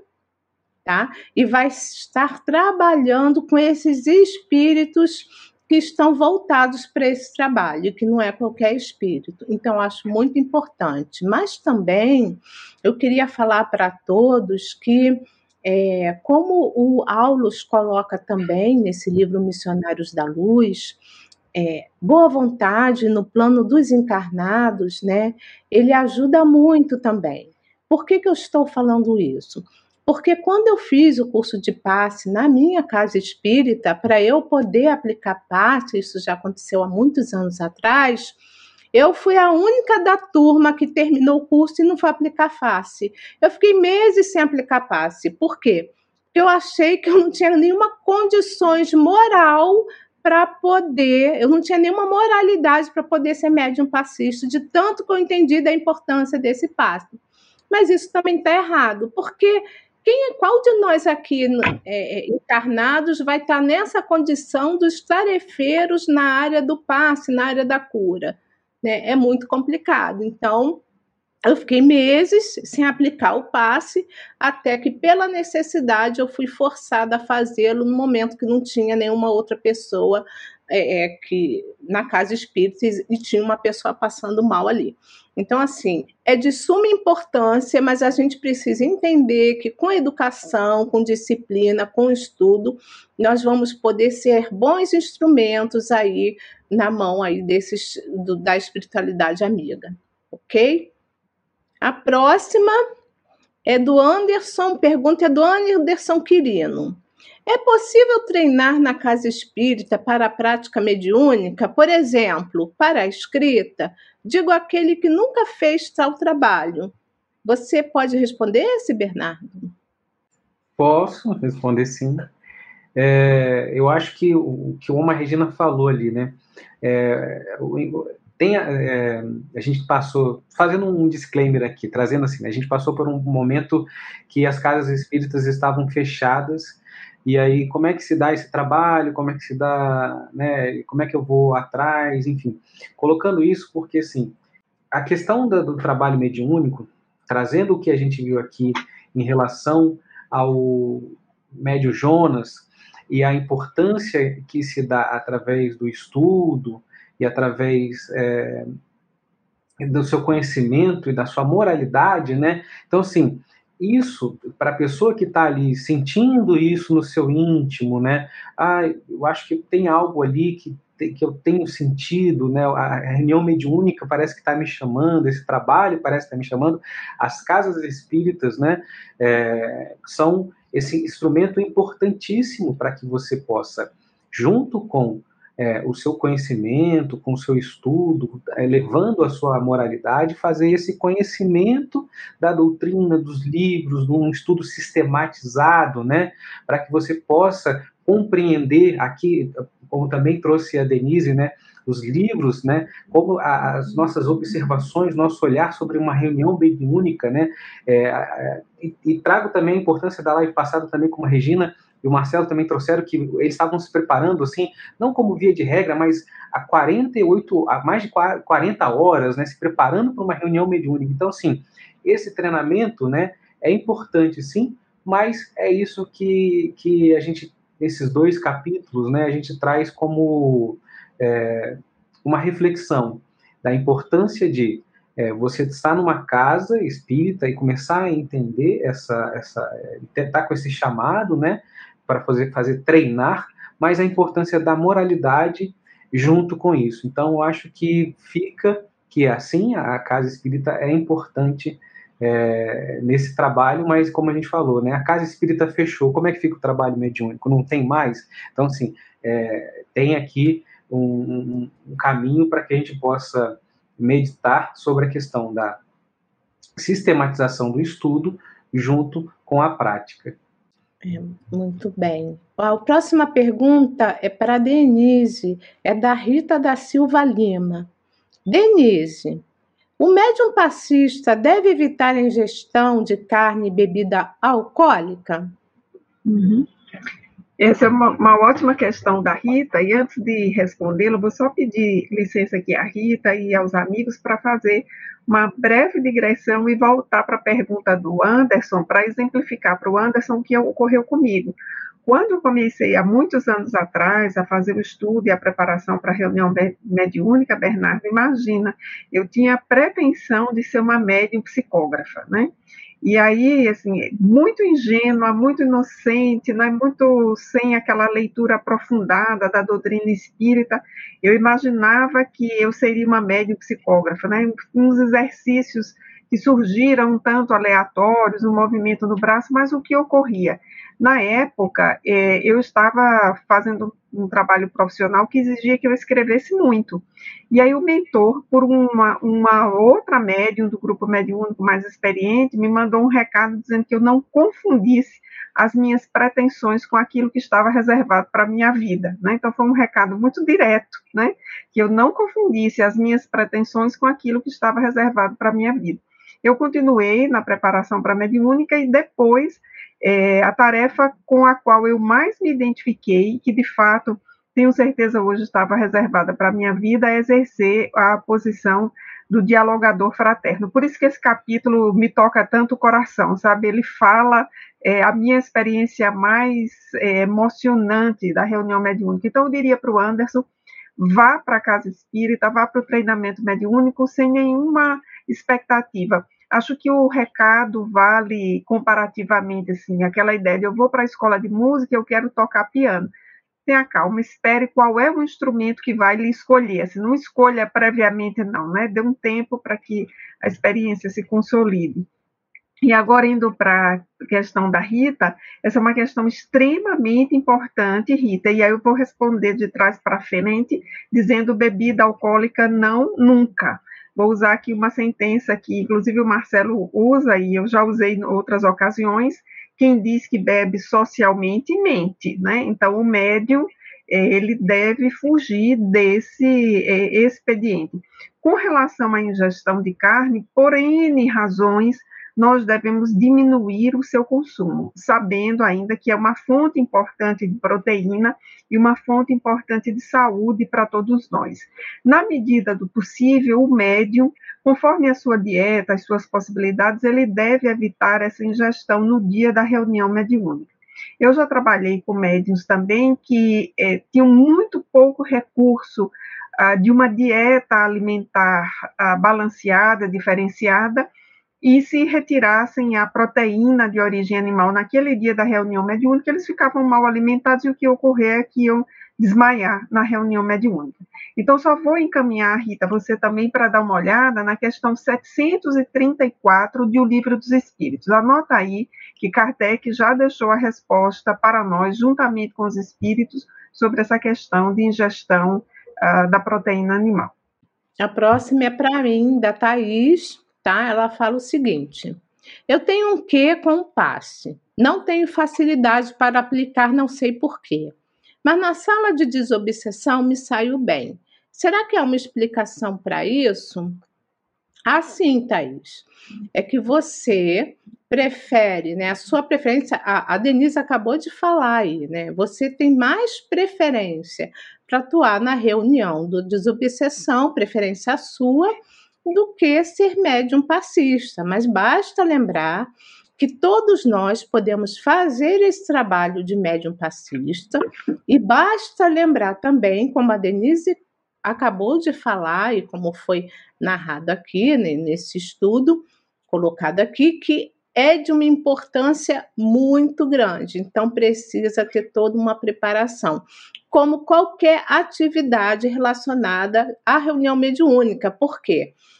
tá? E vai estar trabalhando com esses espíritos que estão voltados para esse trabalho, que não é qualquer espírito. Então, acho muito importante. Mas também eu queria falar para todos que é, como o Aulus coloca também nesse livro Missionários da Luz, é, boa vontade no plano dos encarnados, né? Ele ajuda muito também. Por que, que eu estou falando isso? Porque quando eu fiz o curso de passe na minha casa espírita, para eu poder aplicar passe, isso já aconteceu há muitos anos atrás, eu fui a única da turma que terminou o curso e não foi aplicar face. Eu fiquei meses sem aplicar passe. Por quê? Eu achei que eu não tinha nenhuma condições moral para poder, eu não tinha nenhuma moralidade para poder ser médium passista, de tanto que eu entendi da importância desse passe. Mas isso também está errado, porque quem, qual de nós aqui é, é, encarnados vai estar tá nessa condição dos tarefeiros na área do passe, na área da cura? né, é muito complicado. Então, eu fiquei meses sem aplicar o passe, até que, pela necessidade, eu fui forçada a fazê-lo no momento que não tinha nenhuma outra pessoa é, é, que na casa espírita e tinha uma pessoa passando mal ali. Então, assim, é de suma importância, mas a gente precisa entender que com educação, com disciplina, com estudo, nós vamos poder ser bons instrumentos aí na mão aí desses do, da espiritualidade amiga, ok? A próxima é do Anderson, pergunta é do Anderson Quirino. É possível treinar na casa espírita para a prática mediúnica, por exemplo, para a escrita? Digo aquele que nunca fez tal trabalho. Você pode responder esse, Bernardo? Posso responder sim. É, eu acho que o que uma Regina falou ali, né? É, tem, é, a gente passou, fazendo um disclaimer aqui, trazendo assim, a gente passou por um momento que as casas espíritas estavam fechadas e aí, como é que se dá esse trabalho? Como é que se dá, né? Como é que eu vou atrás? Enfim, colocando isso porque, assim, a questão do, do trabalho mediúnico, trazendo o que a gente viu aqui em relação ao médio Jonas e a importância que se dá através do estudo e através é, do seu conhecimento e da sua moralidade, né? Então, assim, isso, para a pessoa que está ali sentindo isso no seu íntimo, né? Ah, eu acho que tem algo ali que, que eu tenho sentido, né? A reunião mediúnica parece que está me chamando, esse trabalho parece que está me chamando. As casas espíritas, né? É, são esse instrumento importantíssimo para que você possa, junto com é, o seu conhecimento, com o seu estudo, elevando a sua moralidade, fazer esse conhecimento da doutrina, dos livros, de um estudo sistematizado, né, para que você possa compreender aqui, como também trouxe a Denise, né, os livros, né, como as nossas observações, nosso olhar sobre uma reunião bem única, né, é, e, e, trago também a importância da live passada também com a Regina, e o Marcelo também trouxeram que eles estavam se preparando, assim, não como via de regra, mas há 48, há mais de 40 horas, né, se preparando para uma reunião mediúnica. Então, assim, esse treinamento, né, é importante, sim, mas é isso que, que a gente, nesses dois capítulos, né, a gente traz como é, uma reflexão da importância de é, você estar numa casa espírita e começar a entender essa, essa, estar com esse chamado, né, para fazer, fazer treinar, mas a importância da moralidade junto com isso. Então, eu acho que fica que assim a casa espírita é importante é, nesse trabalho, mas como a gente falou, né, a casa espírita fechou. Como é que fica o trabalho mediúnico? Não tem mais. Então, assim, é, tem aqui um, um, um caminho para que a gente possa meditar sobre a questão da sistematização do estudo junto com a prática. É, muito bem. A próxima pergunta é para Denise, é da Rita da Silva Lima. Denise, o médium passista deve evitar a ingestão de carne e bebida alcoólica? Uhum. Essa é uma, uma, ótima questão da Rita, e antes de respondê-la, vou só pedir licença aqui à Rita e aos amigos para fazer uma breve digressão e voltar para a pergunta do Anderson, para exemplificar para o Anderson o que ocorreu comigo. Quando eu comecei, há muitos anos atrás, a fazer o estudo e a preparação para a reunião mediúnica, Bernardo, imagina, eu tinha a pretensão de ser uma médium psicógrafa, né? E aí, assim, muito ingênua, muito inocente, né, muito sem aquela leitura aprofundada da doutrina espírita, eu imaginava que eu seria uma médium psicógrafa, né, uns exercícios que surgiram um tanto aleatórios, um movimento no braço, mas o que ocorria? Na época, é, eu estava fazendo um trabalho profissional que exigia que eu escrevesse muito. E aí o mentor, por uma, uma outra médium do grupo mediúnico mais experiente, me mandou um recado dizendo que eu não confundisse as minhas pretensões com aquilo que estava reservado para a minha vida. Né? Então foi um recado muito direto, né? que eu não confundisse as minhas pretensões com aquilo que estava reservado para a minha vida. Eu continuei na preparação para a mediúnica e depois é, a tarefa com a qual eu mais me identifiquei, que de fato tenho certeza hoje estava reservada para a minha vida, é exercer a posição do dialogador fraterno. Por isso que esse capítulo me toca tanto o coração, sabe? Ele fala é, a minha experiência mais é, emocionante da reunião mediúnica. Então, eu diria para o Anderson vá para a casa espírita, vá para o treinamento mediúnico sem nenhuma expectativa. Acho que o recado vale comparativamente, assim, aquela ideia de eu vou para a escola de música, eu quero tocar piano. Tenha calma, espere qual é o instrumento que vai lhe escolher. Assim, não escolha previamente, não, né? Dê um tempo para que a experiência se consolide. E agora, indo para a questão da Rita, essa é uma questão extremamente importante, Rita, e aí eu vou responder de trás para frente, dizendo bebida alcoólica não, nunca. Vou usar aqui uma sentença que, inclusive, o Marcelo usa, e eu já usei em outras ocasiões, quem diz que bebe socialmente, mente, né? Então, o médium, ele deve fugir desse é, expediente. Com relação à ingestão de carne, por N razões, nós devemos diminuir o seu consumo, sabendo ainda que é uma fonte importante de proteína e uma fonte importante de saúde para todos nós. Na medida do possível, o médium, conforme a sua dieta, as suas possibilidades, ele deve evitar essa ingestão no dia da reunião mediúnica. Eu já trabalhei com médiums também que é, tinham muito pouco recurso ah, de uma dieta alimentar ah, balanceada, diferenciada, e se retirassem a proteína de origem animal naquele dia da reunião mediúnica, eles ficavam mal alimentados e o que ocorrer é que iam desmaiar na reunião mediúnica. Então, só vou encaminhar, Rita, você também para dar uma olhada na questão 734 de O Livro dos Espíritos. Anota aí que Kardec já deixou a resposta para nós, juntamente com os espíritos, sobre essa questão de ingestão uh, da proteína animal. A próxima é para mim, da Thaís tá? Ela fala o seguinte: eu tenho um quê com o passe. Não tenho facilidade para aplicar, não sei porquê. Mas na sala de desobsessão me saiu bem. Será que há uma explicação para isso? Assim, Thaís, é que você prefere, né? A sua preferência, a, a Denise acabou de falar aí, né? Você tem mais preferência para atuar na reunião do desobsessão, preferência sua, do que ser médium passista, mas basta lembrar que todos nós podemos fazer esse trabalho de médium passista e basta lembrar também, como a Denise acabou de falar e como foi narrado aqui né, nesse estudo colocado aqui, que é de uma importância muito grande, então precisa ter toda uma preparação, como qualquer atividade relacionada à reunião mediúnica. Por quê? Porque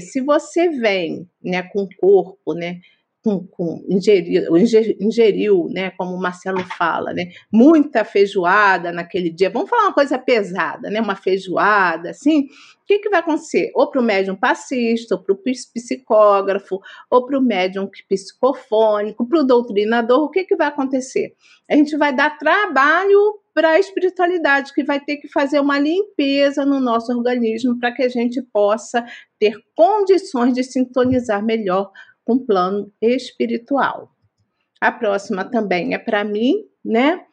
se você vem né, com o corpo, né, com, com ingeriu, ingeriu, né, como o Marcelo fala, né, muita feijoada naquele dia. Vamos falar uma coisa pesada, né, uma feijoada, assim. O que, que vai acontecer? Ou para o médium passista, ou para o psicógrafo, ou para o médium psicofônico, para o doutrinador, o que, que vai acontecer? A gente vai dar trabalho para a espiritualidade, que vai ter que fazer uma limpeza no nosso organismo para que a gente possa ter condições de sintonizar melhor com plano espiritual. A próxima também é para mim, né?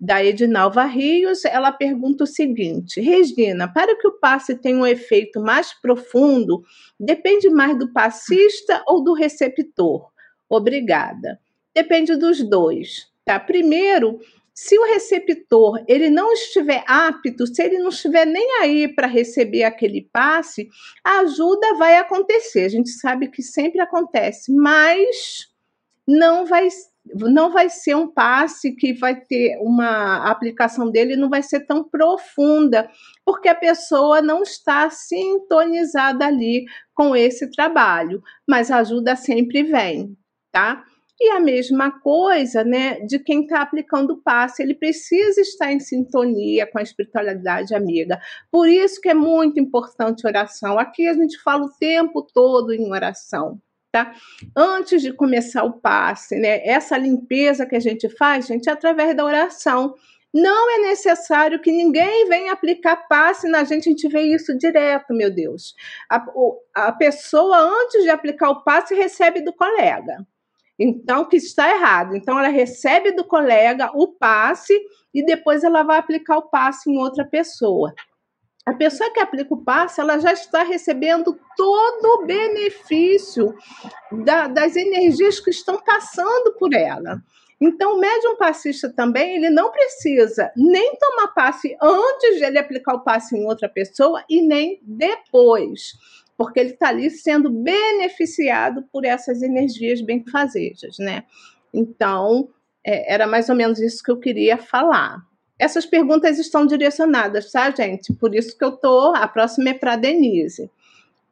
Da Edinalva Rios, ela pergunta o seguinte: Regina, para que o passe tenha um efeito mais profundo, depende mais do passista ou do receptor? Obrigada. Depende dos dois, tá? Primeiro, se o receptor ele não estiver apto, se ele não estiver nem aí para receber aquele passe, a ajuda vai acontecer. A gente sabe que sempre acontece, mas não vai não vai ser um passe que vai ter uma aplicação dele não vai ser tão profunda, porque a pessoa não está sintonizada ali com esse trabalho, mas a ajuda sempre vem, tá? E a mesma coisa, né, de quem está aplicando o passe, ele precisa estar em sintonia com a espiritualidade amiga. Por isso que é muito importante oração. Aqui a gente fala o tempo todo em oração, tá? Antes de começar o passe, né, essa limpeza que a gente faz, gente, é através da oração. Não é necessário que ninguém venha aplicar passe na gente, a gente vê isso direto, meu Deus. A, a pessoa, antes de aplicar o passe, recebe do colega. Então, que está errado. Então, ela recebe do colega o passe e depois ela vai aplicar o passe em outra pessoa. A pessoa que aplica o passe, ela já está recebendo todo o benefício da, das energias que estão passando por ela. Então, o médium passista também, ele não precisa nem tomar passe antes de ele aplicar o passe em outra pessoa e nem depois, porque ele está ali sendo beneficiado por essas energias benfazejas, né? Então, é, era mais ou menos isso que eu queria falar. Essas perguntas estão direcionadas, tá, gente? Por isso que eu tô. A próxima é para Denise.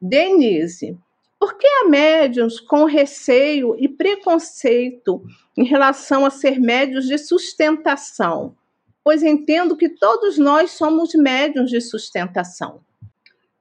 Denise, por que há médiums com receio e preconceito em relação a ser médios de sustentação? Pois entendo que todos nós somos médiums de sustentação.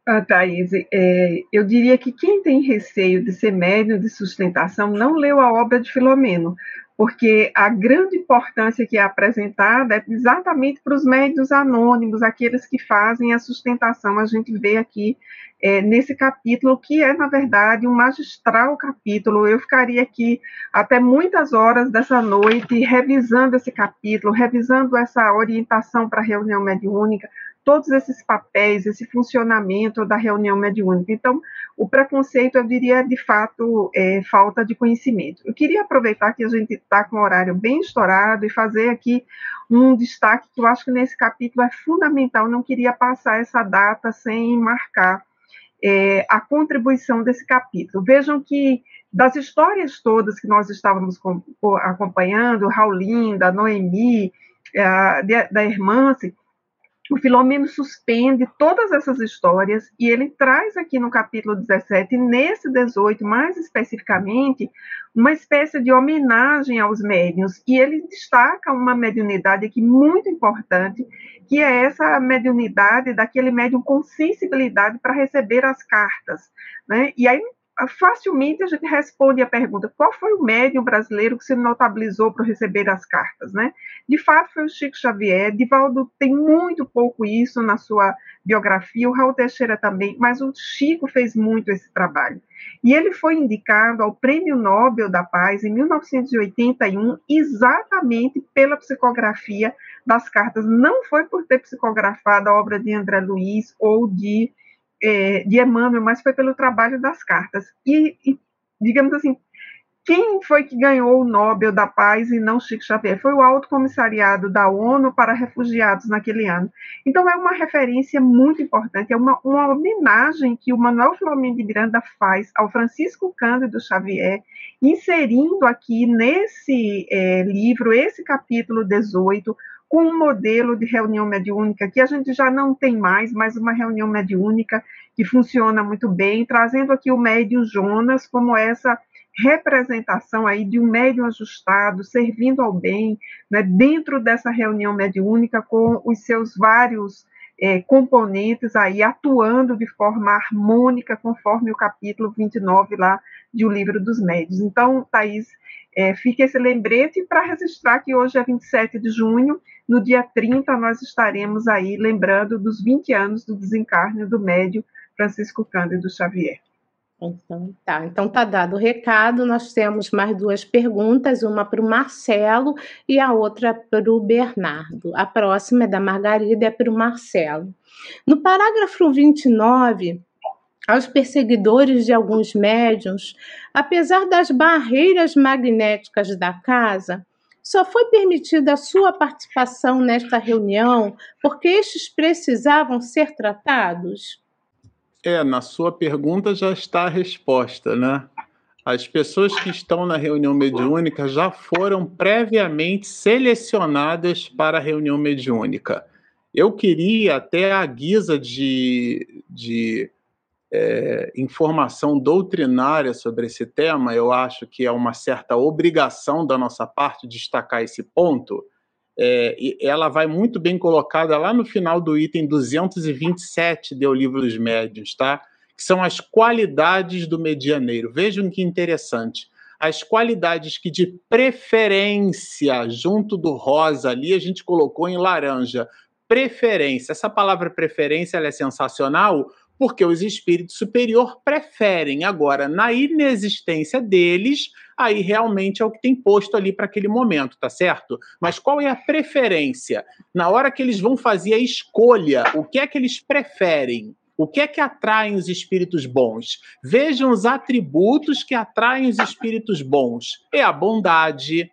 Ah, Thaís, é, eu diria que quem tem receio de ser médium de sustentação não leu a obra de Filomeno, porque a grande importância que é apresentada é exatamente para os médios anônimos, aqueles que fazem a sustentação. A gente vê aqui é, nesse capítulo, que é, na verdade, um magistral capítulo. Eu ficaria aqui até muitas horas dessa noite revisando esse capítulo, revisando essa orientação para a reunião mediúnica, todos esses papéis, esse funcionamento da reunião mediúnica. Então, o preconceito, eu diria, de fato, é falta de conhecimento. Eu queria aproveitar que a gente está com o horário bem estourado e fazer aqui um destaque que eu acho que nesse capítulo é fundamental, não queria passar essa data sem marcar é, a contribuição desse capítulo. Vejam que das histórias todas que nós estávamos com, acompanhando, Raulinda, Noemi, é, da Irmãse, o Filomeno suspende todas essas histórias e ele traz aqui no capítulo 17, nesse 18 mais especificamente, uma espécie de homenagem aos médiuns. E ele destaca uma mediunidade aqui muito importante, que é essa mediunidade daquele médium com sensibilidade para receber as cartas. Né? E aí facilmente a gente responde a pergunta: qual foi o médium brasileiro que se notabilizou para receber as cartas, né? De fato, foi o Chico Xavier. Divaldo tem muito pouco isso na sua biografia, o Raul Teixeira também, mas o Chico fez muito esse trabalho. E ele foi indicado ao Prêmio Nobel da Paz em 1981, exatamente pela psicografia das cartas. Não foi por ter psicografado a obra de André Luiz ou de é, de Emmanuel, mas foi pelo trabalho das cartas. E, e, digamos assim, quem foi que ganhou o Nobel da Paz e não Chico Xavier? Foi o Alto Comissariado da ONU para Refugiados naquele ano. Então, é uma referência muito importante, é uma, uma homenagem que o Manuel Filomeno de Miranda faz ao Francisco Cândido Xavier, inserindo aqui nesse é, livro, esse capítulo 18, com um modelo de reunião mediúnica que a gente já não tem mais, mas uma reunião mediúnica que funciona muito bem, trazendo aqui o médium Jonas como essa representação aí de um médium ajustado, servindo ao bem, né, dentro dessa reunião mediúnica com os seus vários é, componentes aí atuando de forma harmônica, conforme o capítulo 29 lá de O Livro dos Médios. Então, Thaís, é, esse lembrete para registrar que hoje é 27 de junho, no dia 30 nós estaremos aí lembrando dos 20 anos do desencarne do médio Francisco Cândido Xavier. Então tá, então tá dado o recado. Nós temos mais duas perguntas, uma para o Marcelo e a outra para o Bernardo. A próxima é da Margarida, é para o Marcelo. No parágrafo 29, aos perseguidores de alguns médiuns, apesar das barreiras magnéticas da casa, só foi permitida a sua participação nesta reunião porque estes precisavam ser tratados? É, na sua pergunta já está a resposta, né? As pessoas que estão na reunião mediúnica já foram previamente selecionadas para a reunião mediúnica. Eu queria, até a guisa de, de é, informação doutrinária sobre esse tema, eu acho que é uma certa obrigação da nossa parte destacar esse ponto. É, e ela vai muito bem colocada lá no final do item 227 do Livro dos Médiuns, tá? Que são as qualidades do medianeiro. Vejam que interessante. As qualidades que, de preferência, junto do rosa ali, a gente colocou em laranja. Preferência. Essa palavra preferência é sensacional porque os espíritos superiores preferem. Agora, na inexistência deles, aí realmente é o que tem posto ali para aquele momento, tá certo? Mas qual é a preferência? Na hora que eles vão fazer a escolha, o que é que eles preferem? O que é que atraem os espíritos bons? Vejam os atributos que atraem os espíritos bons: é a bondade,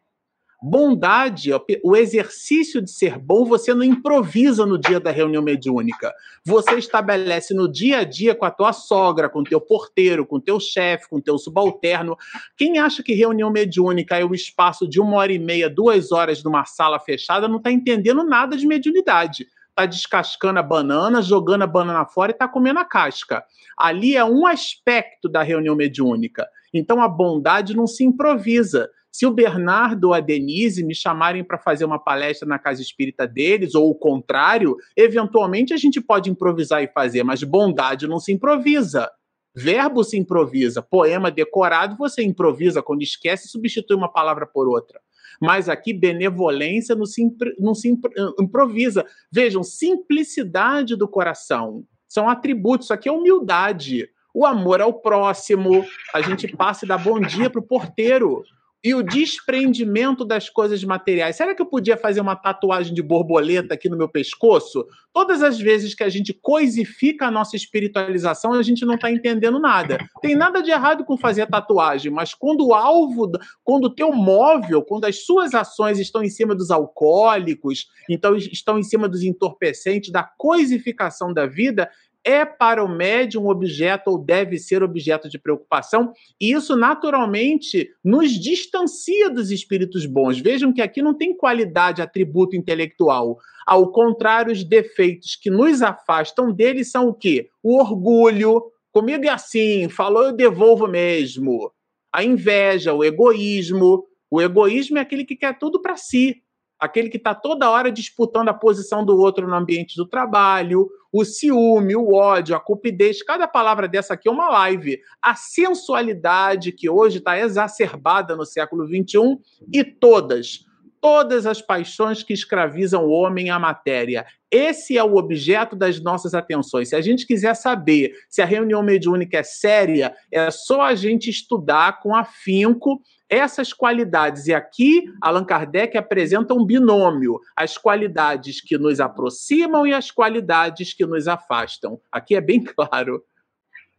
Bondade, o exercício de ser bom, você não improvisa no dia da reunião mediúnica. Você estabelece no dia a dia com a tua sogra, com o teu porteiro, com o teu chefe, com o teu subalterno. Quem acha que reunião mediúnica é o espaço de uma hora e meia, duas horas numa sala fechada, não está entendendo nada de mediunidade. Está descascando a banana, jogando a banana fora e está comendo a casca. Ali é um aspecto da reunião mediúnica. Então a bondade não se improvisa. Se o Bernardo ou a Denise me chamarem para fazer uma palestra na casa espírita deles, ou o contrário, eventualmente a gente pode improvisar e fazer, mas bondade não se improvisa. Verbo se improvisa, poema decorado você improvisa, quando esquece, substitui uma palavra por outra. Mas aqui, benevolência não se, não se improvisa. Vejam, simplicidade do coração. São atributos. Isso aqui é humildade. O amor ao próximo. A gente passa e dá bom dia para o porteiro e o desprendimento das coisas materiais. Será que eu podia fazer uma tatuagem de borboleta aqui no meu pescoço? Todas as vezes que a gente coisifica a nossa espiritualização, a gente não está entendendo nada. Tem nada de errado com fazer tatuagem, mas quando o alvo, quando o teu móvel, quando as suas ações estão em cima dos alcoólicos, então estão em cima dos entorpecentes, da coisificação da vida, é para o médium objeto ou deve ser objeto de preocupação, e isso naturalmente nos distancia dos espíritos bons. Vejam que aqui não tem qualidade, atributo intelectual. Ao contrário, os defeitos que nos afastam deles são o quê? O orgulho, comigo é assim, falou eu devolvo mesmo. A inveja, o egoísmo. O egoísmo é aquele que quer tudo para si aquele que está toda hora disputando a posição do outro no ambiente do trabalho, o ciúme, o ódio, a cupidez, cada palavra dessa aqui é uma live. A sensualidade que hoje está exacerbada no século XXI e todas, todas as paixões que escravizam o homem à matéria. Esse é o objeto das nossas atenções. Se a gente quiser saber se a reunião mediúnica é séria, é só a gente estudar com afinco essas qualidades. E aqui Allan Kardec apresenta um binômio: as qualidades que nos aproximam e as qualidades que nos afastam. Aqui é bem claro.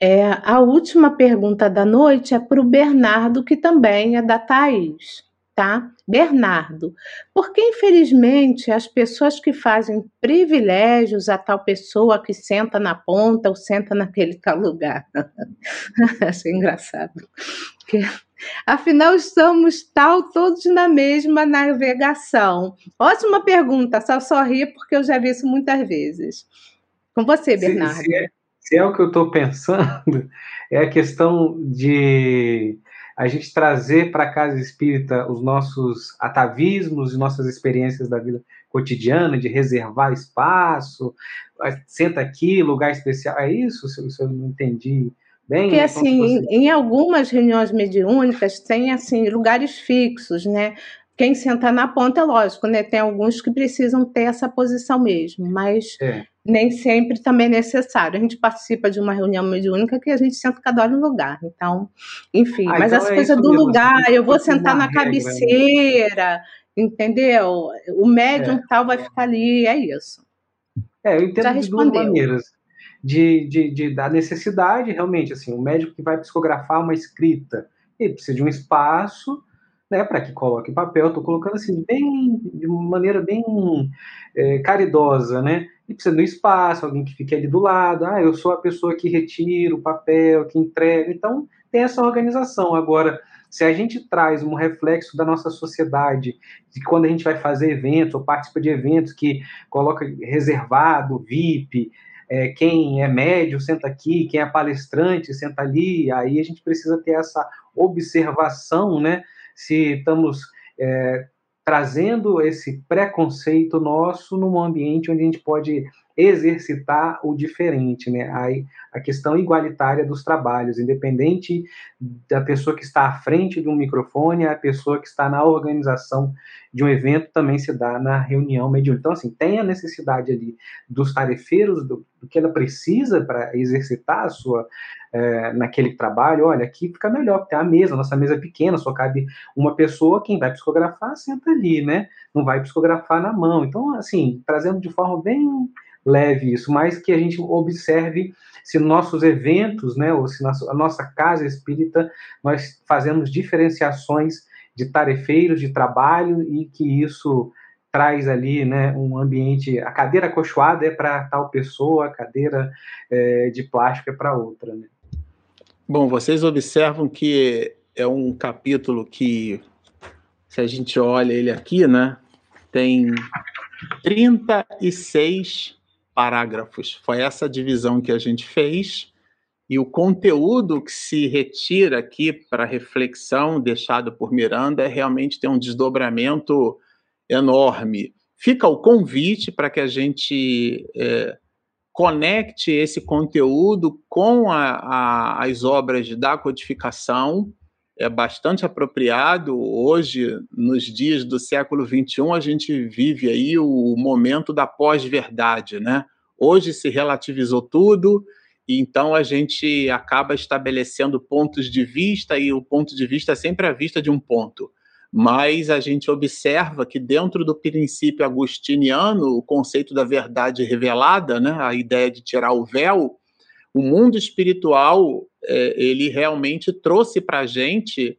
É, a última pergunta da noite é para o Bernardo, que também é da Thaís tá? Bernardo, porque infelizmente as pessoas que fazem privilégios a tal pessoa que senta na ponta ou senta naquele tal lugar. Achei engraçado. Porque, afinal, estamos tal todos na mesma navegação. Ótima pergunta, só sorri porque eu já vi isso muitas vezes. Com você, Bernardo. Se, se, é, se é o que eu estou pensando, é a questão de a gente trazer para a casa espírita os nossos atavismos e nossas experiências da vida cotidiana, de reservar espaço, senta aqui, lugar especial. É isso? Se, eu não entendi bem. Porque, assim, em, em algumas reuniões mediúnicas tem, assim, lugares fixos, né? Quem senta na ponta, é lógico, né? Tem alguns que precisam ter essa posição mesmo, mas é nem sempre também é necessário. A gente participa de uma reunião mediúnica que a gente senta cada hora no lugar. Então, enfim, ah, mas então essa é coisa do mesmo, lugar, eu vou sentar na regra, né? cabeceira, né? entendeu? O médium é. tal vai ficar ali, é isso. É, eu entendo Já de respondeu. duas maneiras. De, de, de, da necessidade, realmente, assim, o médico que vai psicografar uma escrita, ele precisa de um espaço né, para que coloque papel, estou colocando assim, bem, de uma maneira bem é, caridosa, né? E precisa do espaço, alguém que fique ali do lado, ah, eu sou a pessoa que retira o papel, que entrega, então tem essa organização. Agora, se a gente traz um reflexo da nossa sociedade, de quando a gente vai fazer eventos ou participa de eventos que coloca reservado, VIP, é, quem é médio senta aqui, quem é palestrante senta ali, aí a gente precisa ter essa observação, né? Se estamos é, trazendo esse preconceito nosso num ambiente onde a gente pode exercitar o diferente, né? A, a questão igualitária dos trabalhos, independente da pessoa que está à frente de um microfone, a pessoa que está na organização de um evento também se dá na reunião mediúnica. Então, assim, tem a necessidade ali dos tarefeiros, do, do que ela precisa para exercitar a sua é, naquele trabalho, olha, aqui fica melhor, porque a mesa, nossa mesa é pequena, só cabe uma pessoa, quem vai psicografar senta ali, né? Não vai psicografar na mão. Então, assim, trazendo de forma bem leve isso, mas que a gente observe se nossos eventos, né, ou se na nossa casa espírita nós fazemos diferenciações de tarefeiros de trabalho e que isso traz ali né, um ambiente. A cadeira acolchoada é para tal pessoa, a cadeira é, de plástico é para outra. Né? Bom, vocês observam que é um capítulo que, se a gente olha ele aqui, né, tem 36 parágrafos. Foi essa divisão que a gente fez. E o conteúdo que se retira aqui para reflexão, deixado por Miranda, realmente tem um desdobramento enorme. Fica o convite para que a gente é, conecte esse conteúdo com a, a, as obras da codificação. É bastante apropriado. Hoje, nos dias do século XXI, a gente vive aí o momento da pós-verdade, né? Hoje se relativizou tudo, e então a gente acaba estabelecendo pontos de vista, e o ponto de vista é sempre a vista de um ponto mas a gente observa que dentro do princípio agustiniano, o conceito da verdade revelada, né, a ideia de tirar o véu, o mundo espiritual é, ele realmente trouxe para a gente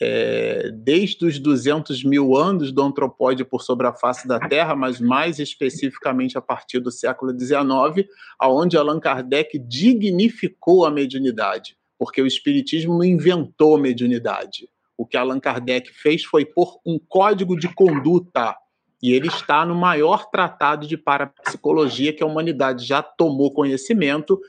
é, desde os 200 mil anos do antropóide por sobre a face da Terra, mas mais especificamente a partir do século XIX, aonde Allan Kardec dignificou a mediunidade, porque o espiritismo inventou mediunidade o que Allan Kardec fez foi pôr um código de conduta. E ele está no maior tratado de parapsicologia que a humanidade já tomou conhecimento.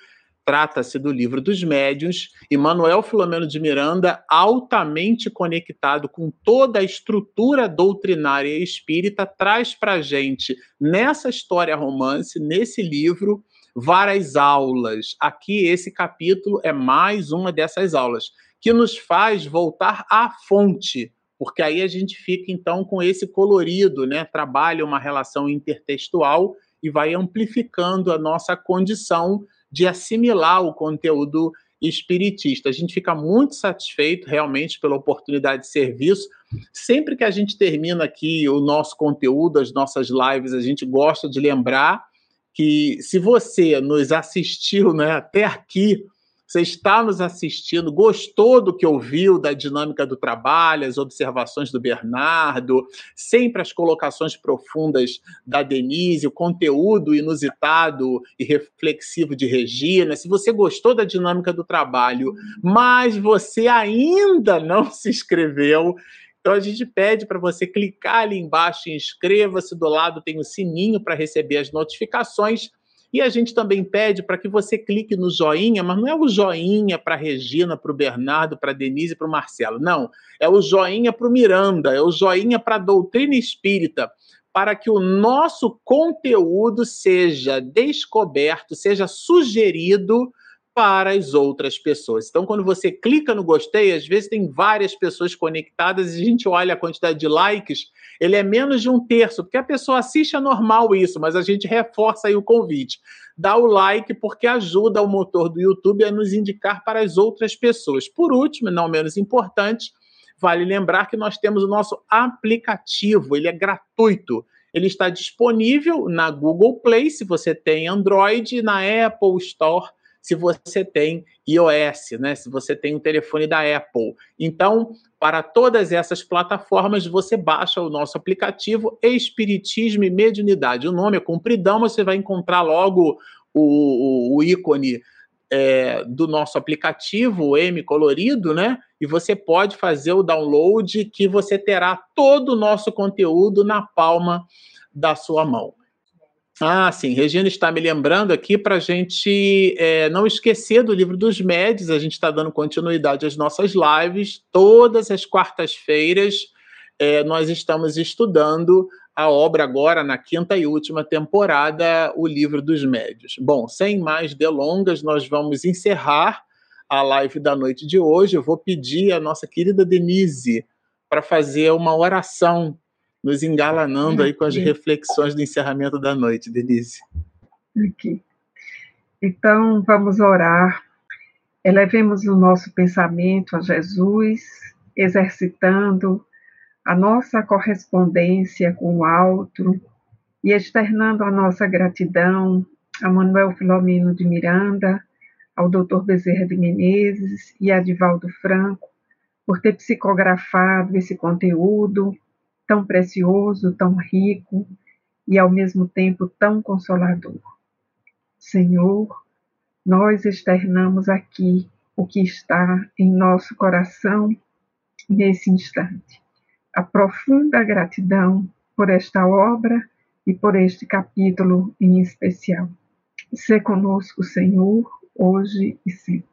Trata-se do livro dos médiuns, e Manuel Filomeno de Miranda, altamente conectado com toda a estrutura doutrinária espírita, traz para a gente, nessa história romance, nesse livro, várias aulas. Aqui, esse capítulo é mais uma dessas aulas que nos faz voltar à fonte, porque aí a gente fica então com esse colorido, né? Trabalha uma relação intertextual e vai amplificando a nossa condição de assimilar o conteúdo espiritista. A gente fica muito satisfeito realmente pela oportunidade de serviço. Sempre que a gente termina aqui o nosso conteúdo, as nossas lives, a gente gosta de lembrar que se você nos assistiu né, até aqui, você está nos assistindo, gostou do que ouviu, da dinâmica do trabalho, as observações do Bernardo, sempre as colocações profundas da Denise, o conteúdo inusitado e reflexivo de Regina. Se você gostou da dinâmica do trabalho, mas você ainda não se inscreveu, então a gente pede para você clicar ali embaixo inscreva-se. Do lado tem o sininho para receber as notificações e a gente também pede para que você clique no joinha, mas não é o joinha para Regina, para o Bernardo, para Denise, para o Marcelo. Não, é o joinha para o Miranda, é o joinha para a doutrina espírita, para que o nosso conteúdo seja descoberto, seja sugerido para as outras pessoas. Então, quando você clica no gostei, às vezes tem várias pessoas conectadas e a gente olha a quantidade de likes, ele é menos de um terço, porque a pessoa assiste é normal isso, mas a gente reforça aí o convite. Dá o like porque ajuda o motor do YouTube a nos indicar para as outras pessoas. Por último, não menos importante, vale lembrar que nós temos o nosso aplicativo, ele é gratuito. Ele está disponível na Google Play, se você tem Android, e na Apple Store se você tem iOS, né? Se você tem um telefone da Apple. Então, para todas essas plataformas, você baixa o nosso aplicativo Espiritismo e Mediunidade. O nome é compridão, você vai encontrar logo o, o, o ícone é, do nosso aplicativo, o M colorido, né? E você pode fazer o download que você terá todo o nosso conteúdo na palma da sua mão. Ah, sim. Regina está me lembrando aqui para a gente é, não esquecer do livro dos médios. A gente está dando continuidade às nossas lives. Todas as quartas-feiras é, nós estamos estudando a obra agora, na quinta e última temporada, o livro dos médios. Bom, sem mais delongas, nós vamos encerrar a live da noite de hoje. Eu vou pedir à nossa querida Denise para fazer uma oração nos engalanando aí com as reflexões do encerramento da noite, Denise. Aqui. Então, vamos orar. Elevemos o nosso pensamento a Jesus, exercitando a nossa correspondência com o alto e externando a nossa gratidão a Manuel Filomeno de Miranda, ao Dr. Bezerra de Menezes e a Divaldo Franco por ter psicografado esse conteúdo tão precioso, tão rico e ao mesmo tempo tão consolador. Senhor, nós externamos aqui o que está em nosso coração nesse instante. A profunda gratidão por esta obra e por este capítulo em especial. Se conosco, Senhor, hoje e sempre.